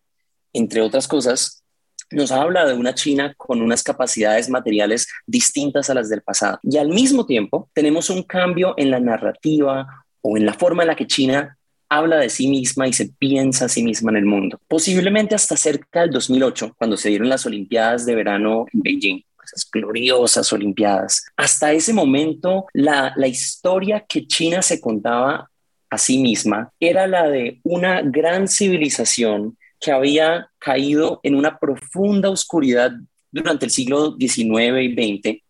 entre otras cosas, nos habla de una China con unas capacidades materiales distintas a las del pasado. Y al mismo tiempo tenemos un cambio en la narrativa, o en la forma en la que China habla de sí misma y se piensa a sí misma en el mundo. Posiblemente hasta cerca del 2008, cuando se dieron las Olimpiadas de verano en Beijing esas gloriosas Olimpiadas. Hasta ese momento, la, la historia que China se contaba a sí misma era la de una gran civilización que había caído en una profunda oscuridad durante el siglo XIX y XX,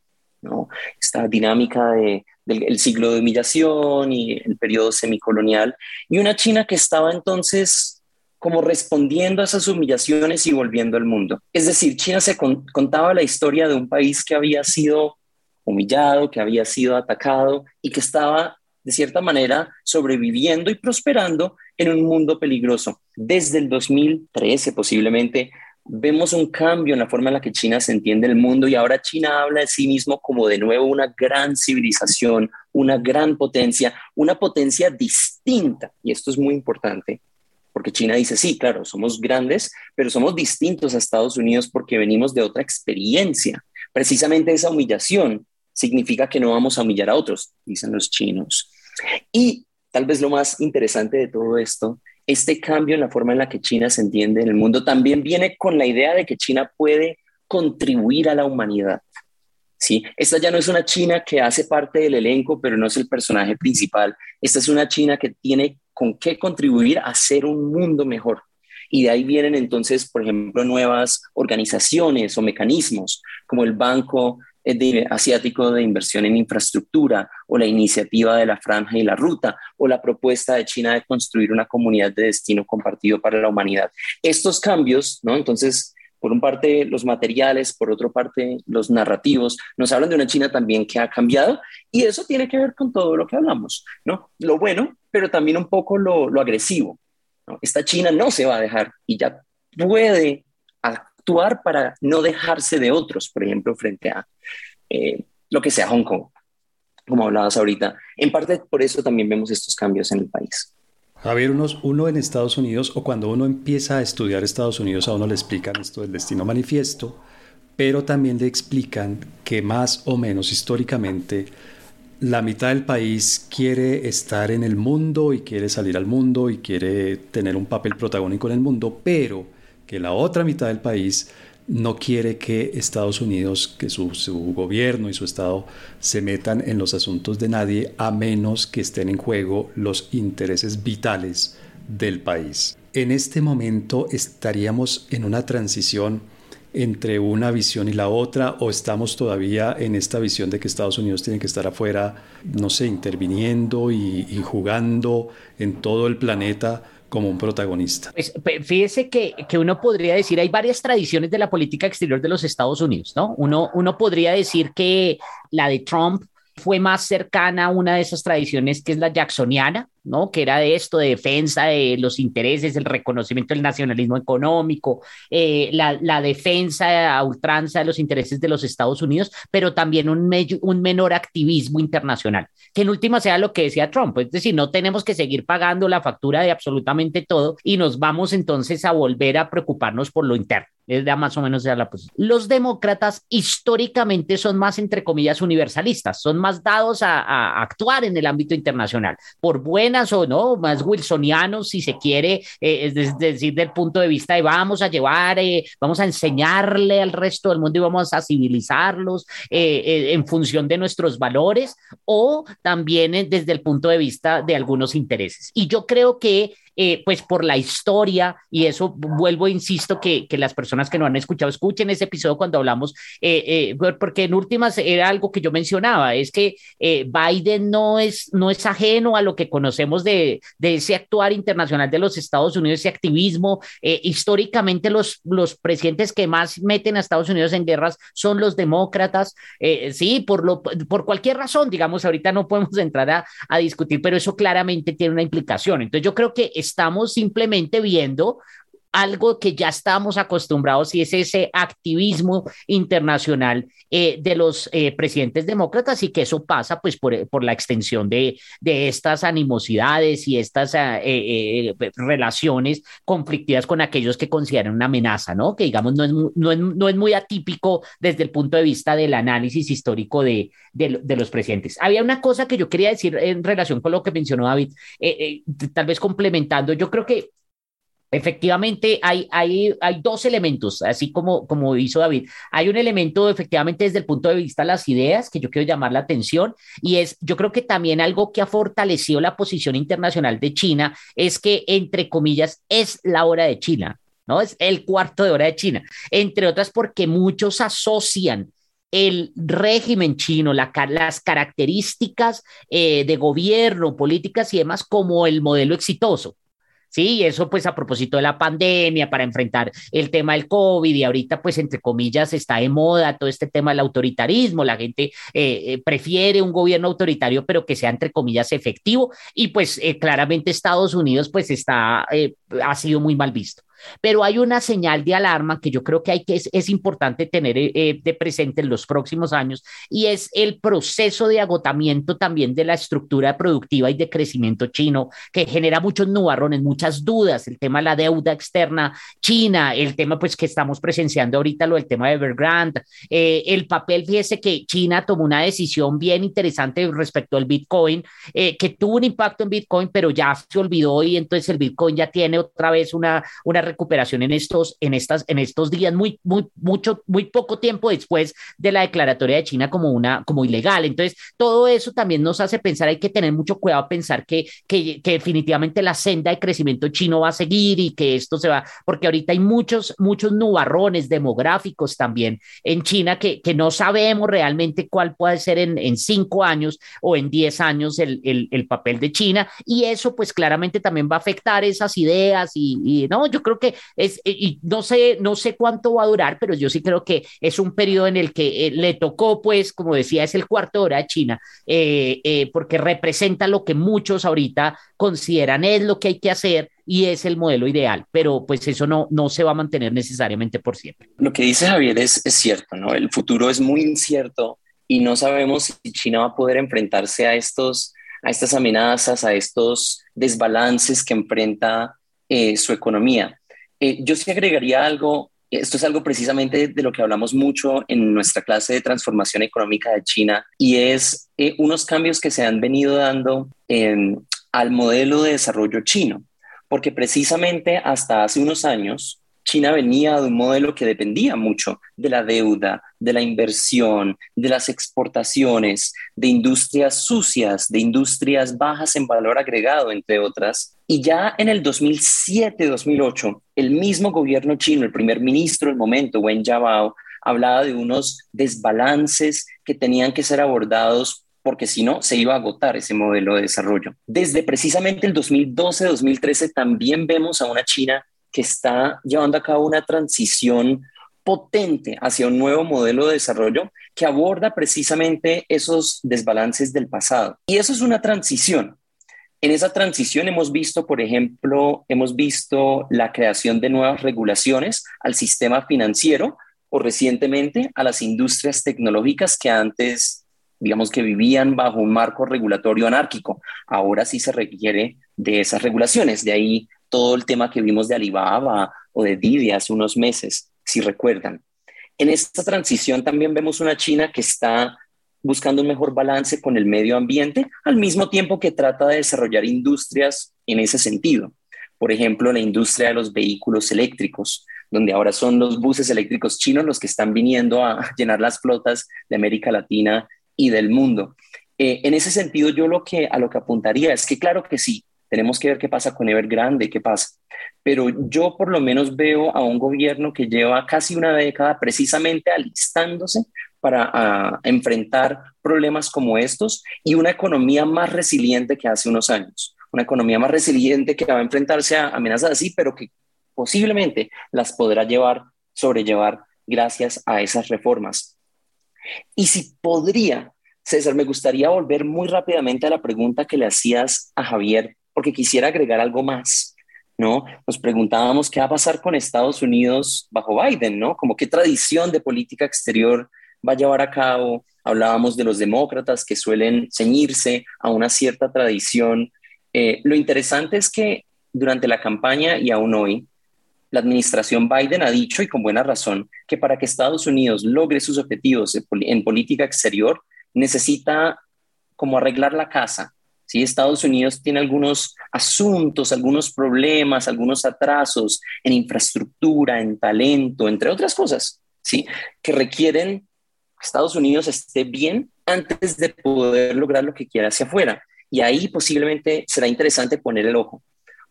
¿no? esta dinámica de del siglo de humillación y el periodo semicolonial, y una China que estaba entonces como respondiendo a esas humillaciones y volviendo al mundo. Es decir, China se contaba la historia de un país que había sido humillado, que había sido atacado y que estaba de cierta manera sobreviviendo y prosperando en un mundo peligroso. Desde el 2013 posiblemente vemos un cambio en la forma en la que China se entiende el mundo y ahora China habla de sí mismo como de nuevo una gran civilización, una gran potencia, una potencia distinta. Y esto es muy importante porque China dice, sí, claro, somos grandes, pero somos distintos a Estados Unidos porque venimos de otra experiencia. Precisamente esa humillación significa que no vamos a humillar a otros, dicen los chinos. Y tal vez lo más interesante de todo esto este cambio en la forma en la que China se entiende en el mundo también viene con la idea de que China puede contribuir a la humanidad. ¿sí? Esta ya no es una China que hace parte del elenco, pero no es el personaje principal. Esta es una China que tiene con qué contribuir a hacer un mundo mejor. Y de ahí vienen entonces, por ejemplo, nuevas organizaciones o mecanismos, como el Banco asiático de inversión en infraestructura o la iniciativa de la franja y la ruta o la propuesta de China de construir una comunidad de destino compartido para la humanidad. Estos cambios, ¿no? Entonces, por un parte los materiales, por otra parte los narrativos, nos hablan de una China también que ha cambiado y eso tiene que ver con todo lo que hablamos, ¿no? Lo bueno, pero también un poco lo, lo agresivo. Esta China no se va a dejar y ya puede actuar para no dejarse de otros, por ejemplo, frente a eh, lo que sea Hong Kong, como hablabas ahorita. En parte por eso también vemos estos cambios en el país. Javier, uno, uno en Estados Unidos o cuando uno empieza a estudiar Estados Unidos a uno le explican esto del destino manifiesto, pero también le explican que más o menos históricamente la mitad del país quiere estar en el mundo y quiere salir al mundo y quiere tener un papel protagónico en el mundo, pero que la otra mitad del país no quiere que Estados Unidos, que su, gobierno y su Estado se metan en los asuntos de nadie a menos que estén en juego los intereses vitales del país. En este momento estaríamos en una transición entre una visión y la otra o estamos todavía en esta visión de que Estados Unidos tiene que estar afuera, no sé, interviniendo y, jugando en todo el planeta como un protagonista. Pues, fíjese que, que, uno podría decir, hay varias tradiciones de la política exterior de los Estados Unidos, ¿no? Uno, uno podría decir que la de Trump fue más cercana a una de esas tradiciones que es la jacksoniana, ¿no? Que era de esto, de defensa de los intereses, el reconocimiento del nacionalismo económico, eh, la, defensa a ultranza de los intereses de los Estados Unidos, pero también un, un menor activismo internacional, que en última sea lo que decía Trump, es decir, no tenemos que seguir pagando la factura de absolutamente todo y nos vamos entonces a volver a preocuparnos por lo interno. Es ya más o menos la posición. Los demócratas históricamente son más, entre comillas, universalistas, son más dados a, a actuar en el ámbito internacional, por buena o no, más wilsonianos, si se quiere, eh, es decir, del punto de vista de vamos a llevar, eh, vamos a enseñarle al resto del mundo y vamos a civilizarlos eh, en función de nuestros valores, o también desde el punto de vista de algunos intereses. Y yo creo que eh, pues por la historia, y eso vuelvo, insisto, que, que, las personas que no han escuchado, escuchen ese episodio cuando hablamos, eh, eh, porque en últimas era algo que yo mencionaba, es que Biden no es, no es ajeno a lo que conocemos de, de ese actuar internacional de los Estados Unidos, ese activismo. históricamente los, los presidentes que más meten a Estados Unidos en guerras son los demócratas, sí, por, lo, por cualquier razón, digamos, ahorita no podemos entrar a, a discutir, pero eso claramente tiene una implicación. Entonces yo creo que estamos simplemente viendo algo que ya estamos acostumbrados y es ese activismo internacional eh, de los eh, presidentes demócratas y que eso pasa pues por, por la extensión de, de, estas animosidades y estas eh, relaciones conflictivas con aquellos que consideran una amenaza, ¿no? Que digamos no es, no es, no es muy atípico desde el punto de vista del análisis histórico de, de, los presidentes. Había una cosa que yo quería decir en relación con lo que mencionó David, tal vez complementando, yo creo que Efectivamente, hay, hay, hay dos elementos, así como, como hizo David. Hay un elemento, efectivamente, desde el punto de vista de las ideas, que yo quiero llamar la atención, y es, yo creo que también algo que ha fortalecido la posición internacional de China es que, entre comillas, es la hora de China, ¿no? Es el cuarto de hora de China, entre otras porque muchos asocian el régimen chino, las características eh, de gobierno, políticas y demás como el modelo exitoso. Sí, eso pues a propósito de la pandemia, para enfrentar el tema del COVID y ahorita pues entre comillas está de moda todo este tema del autoritarismo, la gente eh, eh, prefiere un gobierno autoritario pero que sea entre comillas efectivo y pues eh, claramente Estados Unidos pues está, ha sido muy mal visto. Pero hay una señal de alarma que yo creo que, hay que es, es importante tener eh, de presente en los próximos años y es el proceso de agotamiento también de la estructura productiva y de crecimiento chino que genera muchos nubarrones, muchas dudas, el tema de la deuda externa china, el tema pues que estamos presenciando ahorita, lo del tema de Evergrande, eh, el papel, fíjese que China tomó una decisión bien interesante respecto al Bitcoin, eh, que tuvo un impacto en Bitcoin, pero ya se olvidó y entonces el Bitcoin ya tiene otra vez una, una recuperación en estos, en estas, en estos días, muy, muy, mucho, muy poco tiempo después de la declaratoria de China como una, como ilegal. Entonces, todo eso también nos hace pensar, hay que tener mucho cuidado pensar que, que, que definitivamente la senda de crecimiento chino va a seguir y que esto se va, porque ahorita hay muchos, muchos nubarrones demográficos también en China que, que no sabemos realmente cuál puede ser en, en cinco años o en diez años el, el, el papel de China y eso pues claramente también va a afectar esas ideas y, y no, yo creo creo que es, y no sé, no sé cuánto va a durar, pero yo sí creo que es un periodo en el que le tocó, pues, como decía, es el cuarto hora de China, porque representa lo que muchos ahorita consideran es lo que hay que hacer y es el modelo ideal, pero pues eso no, no se va a mantener necesariamente por siempre. Lo que dice Javier es, cierto, ¿no? El futuro es muy incierto y no sabemos si China va a poder enfrentarse a, estos, a estas amenazas, a estos desbalances que enfrenta eh, su economía. Eh, yo sí agregaría algo, esto es algo precisamente de lo que hablamos mucho en nuestra clase de transformación económica de China y es eh, unos cambios que se han venido dando al modelo de desarrollo chino porque precisamente hasta hace unos años China venía de un modelo que dependía mucho de la deuda, de la inversión, de las exportaciones, de industrias sucias, de industrias bajas en valor agregado, entre otras. Y ya en el 2007-2008, el mismo gobierno chino, el primer ministro del momento, Wen Jiabao, hablaba de unos desbalances que tenían que ser abordados porque si no, se iba a agotar ese modelo de desarrollo. Desde precisamente el 2012-2013 también vemos a una China que está llevando a cabo una transición potente hacia un nuevo modelo de desarrollo que aborda precisamente esos desbalances del pasado. Y eso es una transición. En esa transición hemos visto, por ejemplo, hemos visto la creación de nuevas regulaciones al sistema financiero o recientemente a las industrias tecnológicas que antes digamos que vivían bajo un marco regulatorio anárquico. Ahora sí se requiere de esas regulaciones. De ahí todo el tema que vimos de Alibaba o de Didi hace unos meses, si recuerdan. En esta transición también vemos una China que está buscando un mejor balance con el medio ambiente, al mismo tiempo que trata de desarrollar industrias en ese sentido. Por ejemplo, la industria de los vehículos eléctricos, donde ahora son los buses eléctricos chinos los que están viniendo a [laughs] llenar las flotas de América Latina y del mundo. Eh, en ese sentido, yo lo que, a lo que apuntaría es que claro que sí, tenemos que ver qué pasa con Evergrande, qué pasa. Pero yo por lo menos veo a un gobierno que lleva casi una década precisamente alistándose para enfrentar problemas como estos y una economía más resiliente que hace unos años. Una economía más resiliente que va a enfrentarse a amenazas así, pero que posiblemente las podrá llevar, sobrellevar gracias a esas reformas. Y si podría, César, me gustaría volver muy rápidamente a la pregunta que le hacías a Javier, porque quisiera agregar algo más. ¿no? Nos preguntábamos qué va a pasar con Estados Unidos bajo Biden, ¿no? Como qué tradición de política exterior va a llevar a cabo. Hablábamos de los demócratas que suelen ceñirse a una cierta tradición. Eh, lo interesante es que durante la campaña y aún hoy, la administración Biden ha dicho, y con buena razón, que para que Estados Unidos logre sus objetivos en política exterior, necesita como arreglar la casa. ¿Sí? Estados Unidos tiene algunos asuntos, algunos problemas, algunos atrasos en infraestructura, en talento, entre otras cosas, ¿sí? que requieren que Estados Unidos esté bien antes de poder lograr lo que quiera hacia afuera. Y ahí posiblemente será interesante poner el ojo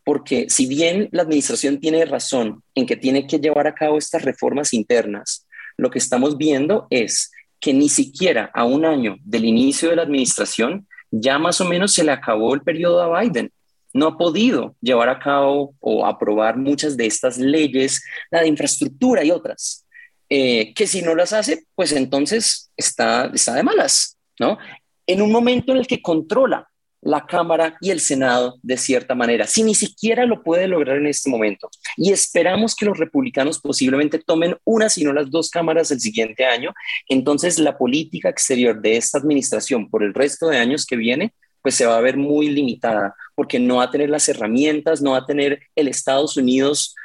porque si bien la administración tiene razón en que tiene que llevar a cabo estas reformas internas, lo que estamos viendo es que ni siquiera a un año del inicio de la administración ya más o menos se le acabó el periodo a Biden. No ha podido llevar a cabo o aprobar muchas de estas leyes, la de infraestructura y otras, eh, que si no las hace, pues entonces está, está de malas, ¿no? En un momento en el que controla la Cámara y el Senado de cierta manera, si ni siquiera lo puede lograr en este momento. Y esperamos que los republicanos posiblemente tomen una, si no las dos cámaras el siguiente año. Entonces, la política exterior de esta administración por el resto de años que viene, pues se va a ver muy limitada, porque no va a tener las herramientas, no va a tener el Estados Unidos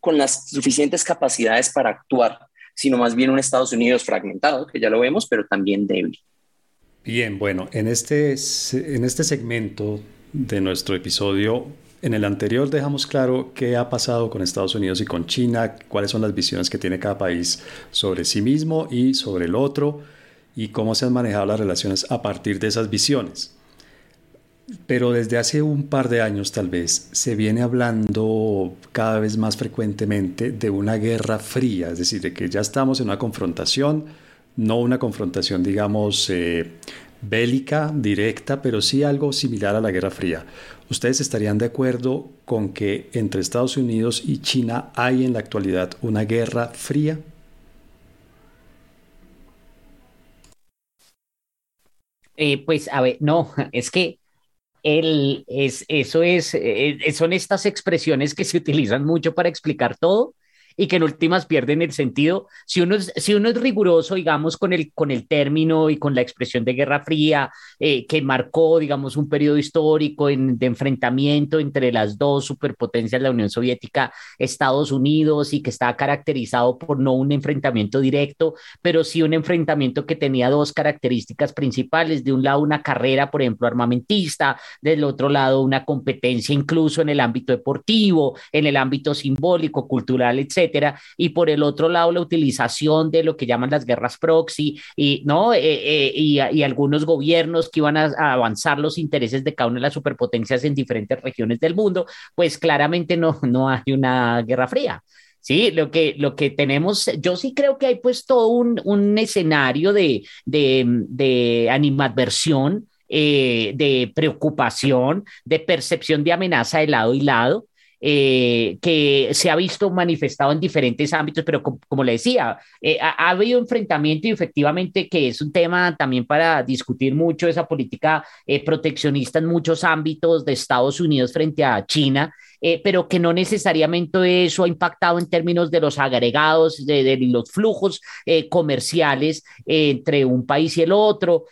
con las suficientes capacidades para actuar, sino más bien un Estados Unidos fragmentado, que ya lo vemos, pero también débil. Bien, bueno, en este, en este segmento de nuestro episodio, en el anterior dejamos claro qué ha pasado con Estados Unidos y con China, cuáles son las visiones que tiene cada país sobre sí mismo y sobre el otro, y cómo se han manejado las relaciones a partir de esas visiones. Pero desde hace un par de años tal vez se viene hablando cada vez más frecuentemente de una guerra fría, es decir, de que ya estamos en una confrontación, no una confrontación, digamos, eh, bélica, directa, pero sí algo similar a la Guerra Fría. ¿Ustedes estarían de acuerdo con que entre Estados Unidos y China hay en la actualidad una guerra fría? Eh, pues a ver, no, es que el, es, eso es, eh, son estas expresiones que se utilizan mucho para explicar todo y que en últimas pierden el sentido. Si uno es, si uno es riguroso, digamos, con el, con el término y con la expresión de Guerra Fría, eh, que marcó, digamos, un periodo histórico de enfrentamiento entre las dos superpotencias, la Unión Soviética, Estados Unidos, y que estaba caracterizado por no un enfrentamiento directo, pero sí un enfrentamiento que tenía dos características principales. De un lado, una carrera, por ejemplo, armamentista, del otro lado, una competencia incluso en el ámbito deportivo, en el ámbito simbólico, cultural, etc y por el otro lado la utilización de lo que llaman las guerras proxy y, ¿no? Eh, eh, y, algunos gobiernos que iban a, avanzar los intereses de cada una de las superpotencias en diferentes regiones del mundo, pues claramente no, no hay una guerra fría. Sí, lo que, lo que tenemos, yo sí creo que hay pues todo un, un escenario de, de, de animadversión, eh, de preocupación, de percepción de amenaza de lado y lado, eh, que se ha visto manifestado en diferentes ámbitos, pero como, le decía, eh, ha, habido enfrentamiento y efectivamente que es un tema también para discutir mucho esa política eh, proteccionista en muchos ámbitos de Estados Unidos frente a China. Pero que no necesariamente eso ha impactado en términos de los agregados, de, los flujos comerciales entre un país y el otro.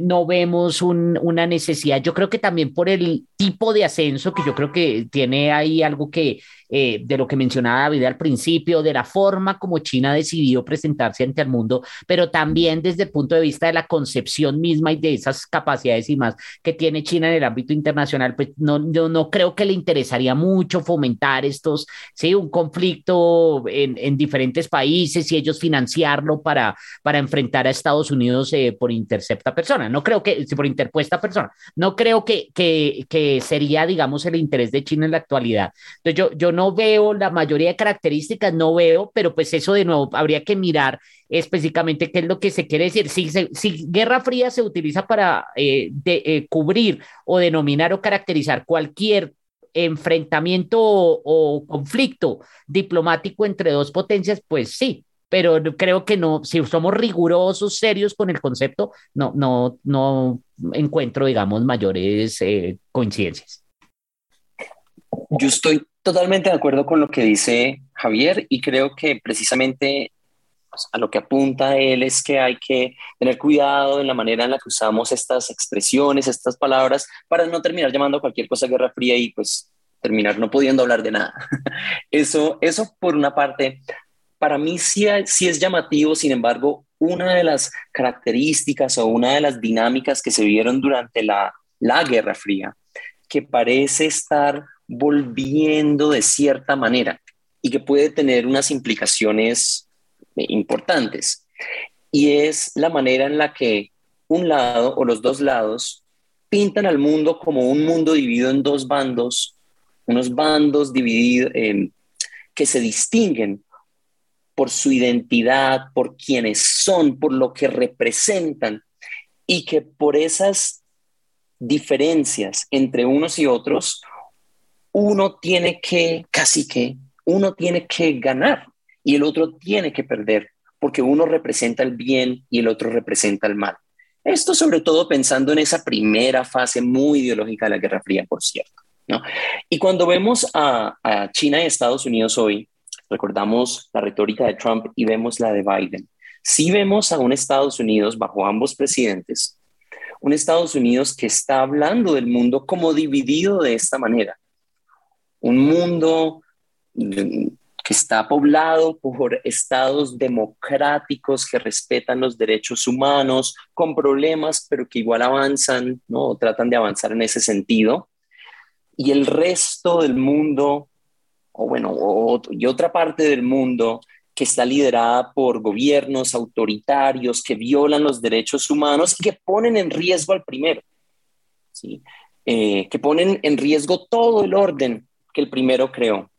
no vemos una necesidad, yo creo que también por el tipo de ascenso que yo creo que tiene ahí algo que eh, de lo que mencionaba David al principio, de la forma como China decidió presentarse ante el mundo, pero también desde el punto de vista de la concepción misma y de esas capacidades y más que tiene China en el ámbito internacional, pues no, yo no creo que le interesaría mucho fomentar estos, sí, un conflicto en, en diferentes países y ellos financiarlo para, para enfrentar a Estados Unidos eh, por intercepta persona. No creo que, por interpuesta persona, no creo que, que, que sería, digamos, el interés de China en la actualidad. Entonces yo, yo no veo la mayoría de características, no veo, pero pues eso de nuevo habría que mirar específicamente qué es lo que se quiere decir. Si, si Guerra Fría se utiliza para eh, eh, cubrir o denominar o caracterizar cualquier enfrentamiento o, conflicto diplomático entre dos potencias, pues sí, pero creo que no, si somos rigurosos, serios con el concepto, no, no, no encuentro, digamos, mayores eh, coincidencias. Yo estoy totalmente de acuerdo con lo que dice Javier y creo que precisamente pues, a lo que apunta él es que hay que tener cuidado en la manera en la que usamos estas expresiones, estas palabras, para no terminar llamando a cualquier cosa guerra fría y pues terminar no pudiendo hablar de nada. [laughs] Eso, eso por una parte, para mí sí, sí es llamativo, sin embargo, una de las características o una de las dinámicas que se vieron durante la, la Guerra Fría, que parece estar volviendo de cierta manera y que puede tener unas implicaciones eh, importantes. Y es la manera en la que un lado o los dos lados pintan al mundo como un mundo dividido en dos bandos, unos bandos divididos eh, que se distinguen por su identidad, por quienes son, por lo que representan, y que por esas diferencias entre unos y otros uno tiene que, casi que, uno tiene que ganar y el otro tiene que perder, porque uno representa el bien y el otro representa el mal. Esto sobre todo pensando en esa primera fase muy ideológica de la Guerra Fría, por cierto. Y cuando vemos a China y Estados Unidos hoy, recordamos la retórica de Trump y vemos la de Biden. Si vemos a un Estados Unidos bajo ambos presidentes, un Estados Unidos que está hablando del mundo como dividido de esta manera, un mundo que está poblado por estados democráticos que respetan los derechos humanos, con problemas, pero que igual avanzan, ¿no? tratan de avanzar en ese sentido. Y el resto del mundo, o bueno, y otra parte del mundo que está liderada por gobiernos autoritarios que violan los derechos humanos y que ponen en riesgo al primero, ¿sí? Eh, que ponen en riesgo todo el orden que el primero creó.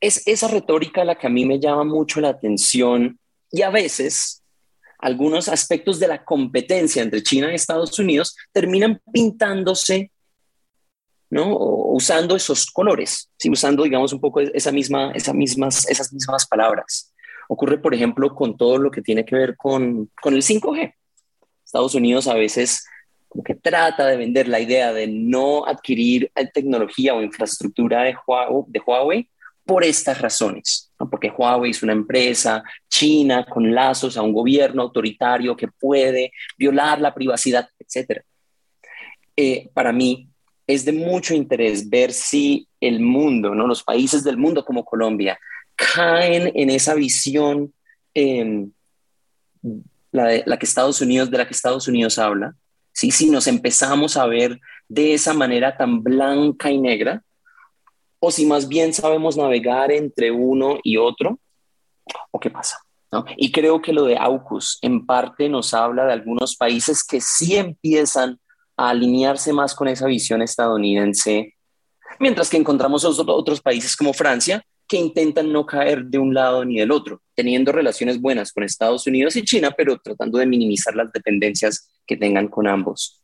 Es esa retórica la que a mí me llama mucho la atención y a veces, algunos aspectos de la competencia entre China y Estados Unidos terminan pintándose, ¿no? usando esos colores, ¿sí? usando, digamos, un poco esa misma, esas, mismas, esas mismas palabras. Ocurre, por ejemplo, con todo lo que tiene que ver con, con el 5G. Estados Unidos a veces como que trata de vender la idea de no adquirir tecnología o infraestructura de Huawei, por estas razones, porque Huawei es una empresa china con lazos a un gobierno autoritario que puede violar la privacidad, etc. Eh, para mí es de mucho interés ver si el mundo, ¿no? los países del mundo como Colombia, caen en esa visión em, la, la, que Estados Unidos, de la que Estados Unidos habla, ¿sí? Si nos empezamos a ver de esa manera tan blanca y negra, o si más bien sabemos navegar entre uno y otro, o qué pasa. Y creo que lo de AUKUS en parte nos habla de algunos países que sí empiezan a alinearse más con esa visión estadounidense, mientras que encontramos otros países como Francia que intentan no caer de un lado ni del otro, teniendo relaciones buenas con Estados Unidos y China, pero tratando de minimizar las dependencias que tengan con ambos.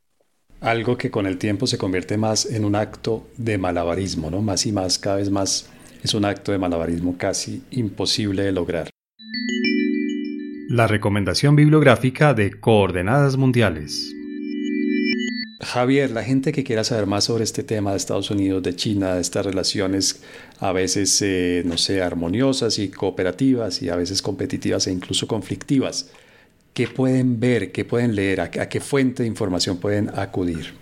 Algo que con el tiempo se convierte más en un acto de malabarismo, ¿no? Más y más, cada vez más es un acto de malabarismo casi imposible de lograr. La recomendación bibliográfica de Coordenadas Mundiales. Javier, la gente que quiera saber más sobre este tema de Estados Unidos, de China, de estas relaciones a veces, eh, no sé, armoniosas y cooperativas y a veces competitivas e incluso conflictivas, ¿qué pueden ver, qué pueden leer, a qué fuente de información pueden acudir?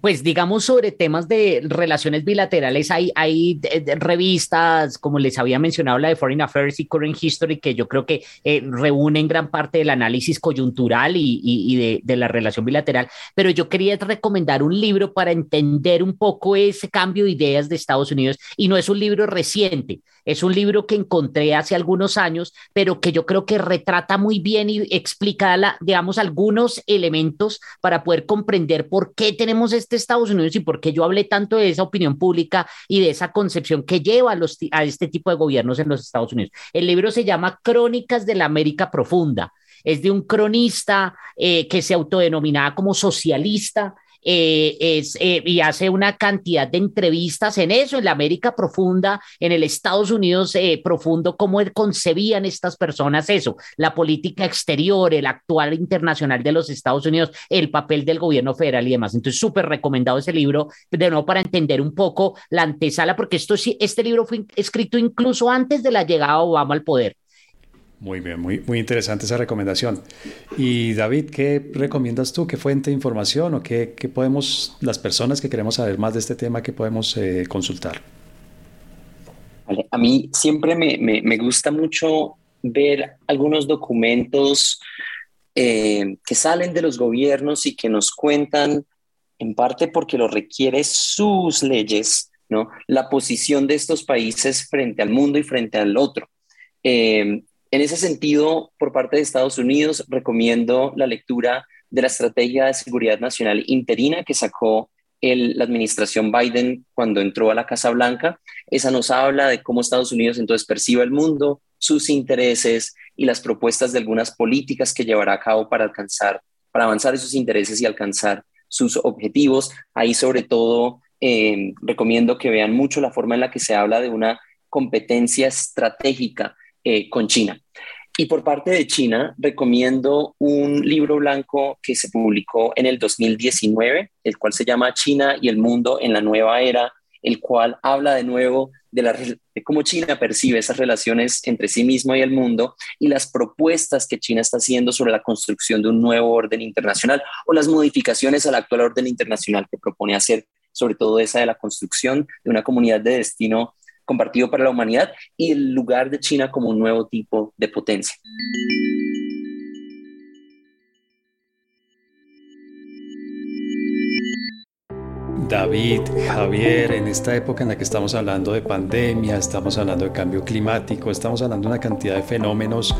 Pues digamos sobre temas de relaciones bilaterales, hay, hay revistas, como les había mencionado, la de Foreign Affairs y Current History, que yo creo que eh, reúnen gran parte del análisis coyuntural y, y, de, de, la relación bilateral, pero yo quería recomendar un libro para entender un poco ese cambio de ideas de Estados Unidos y no es un libro reciente, es un libro que encontré hace algunos años, pero que yo creo que retrata muy bien y explica, la, digamos, algunos elementos para poder comprender por qué tenemos este Estados Unidos y por qué yo hablé tanto de esa opinión pública y de esa concepción que lleva a, los, a este tipo de gobiernos en los Estados Unidos. El libro se llama Crónicas de la América Profunda. Es de un cronista eh, que se autodenominaba como socialista eh, es, eh, y hace una cantidad de entrevistas en eso, en la América profunda, en el Estados Unidos eh, profundo, cómo concebían estas personas eso, la política exterior, el actual internacional de los Estados Unidos, el papel del gobierno federal y demás. Entonces, súper recomendado ese libro, de nuevo para entender un poco la antesala, porque esto, este libro fue escrito incluso antes de la llegada de Obama al poder. Muy bien, muy, muy interesante esa recomendación. Y David, ¿qué recomiendas tú? ¿Qué fuente de información o qué, qué podemos, las personas que queremos saber más de este tema, qué podemos eh, consultar? A mí siempre me, me, gusta mucho ver algunos documentos eh, que salen de los gobiernos y que nos cuentan, en parte porque lo requiere sus leyes, ¿no? la posición de estos países frente al mundo y frente al otro. Eh, en ese sentido, por parte de Estados Unidos, recomiendo la lectura de la Estrategia de Seguridad Nacional interina que sacó la administración Biden cuando entró a la Casa Blanca. Esa nos habla de cómo Estados Unidos entonces percibe el mundo, sus intereses y las propuestas de algunas políticas que llevará a cabo para alcanzar, para avanzar esos intereses y alcanzar sus objetivos. Ahí sobre todo eh, recomiendo que vean mucho la forma en la que se habla de una competencia estratégica eh, con China. Y por parte de China, recomiendo un libro blanco que se publicó en el 2019, el cual se llama China y el mundo en la nueva era, el cual habla de nuevo de, la, de cómo China percibe esas relaciones entre sí mismo y el mundo y las propuestas que China está haciendo sobre la construcción de un nuevo orden internacional o las modificaciones al actual orden internacional que propone hacer, sobre todo esa de la construcción de una comunidad de destino compartido para la humanidad y el lugar de China como un nuevo tipo de potencia. David, Javier, en esta época en la que estamos hablando de pandemia, estamos hablando de cambio climático, estamos hablando de una cantidad de fenómenos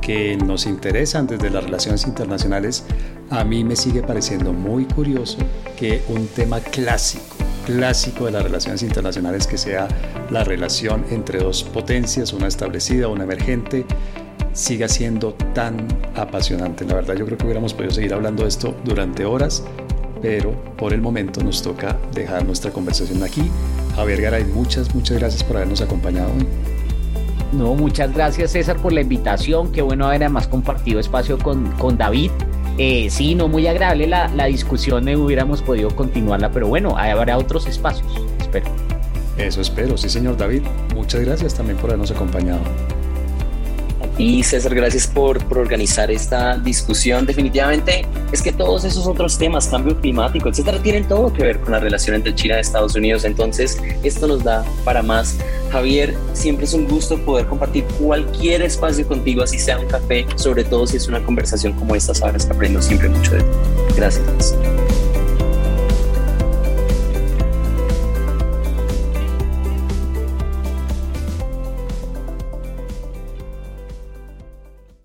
que nos interesan desde las relaciones internacionales, a mí me sigue pareciendo muy curioso que un tema clásico clásico de las relaciones internacionales que sea la relación entre dos potencias, una establecida, una emergente, siga siendo tan apasionante. La verdad yo creo que hubiéramos podido seguir hablando de esto durante horas, pero por el momento nos toca dejar nuestra conversación aquí. Javier Garay, muchas, muchas gracias por habernos acompañado hoy. No, muchas gracias César por la invitación. Qué bueno haber además compartido espacio con, con David. Eh, sí, no muy agradable la, la discusión, eh, hubiéramos podido continuarla, pero bueno, habrá otros espacios, espero. Eso espero, sí señor David. Muchas gracias también por habernos acompañado. Y César, gracias por, por, organizar esta discusión. Definitivamente es que todos esos otros temas, cambio climático, etcétera, tienen todo que ver con la relación entre China y Estados Unidos. Entonces, esto nos da para más. Javier, siempre es un gusto poder compartir cualquier espacio contigo, así sea un café, sobre todo si es una conversación como esta, sabes que aprendo siempre mucho de ti. Gracias.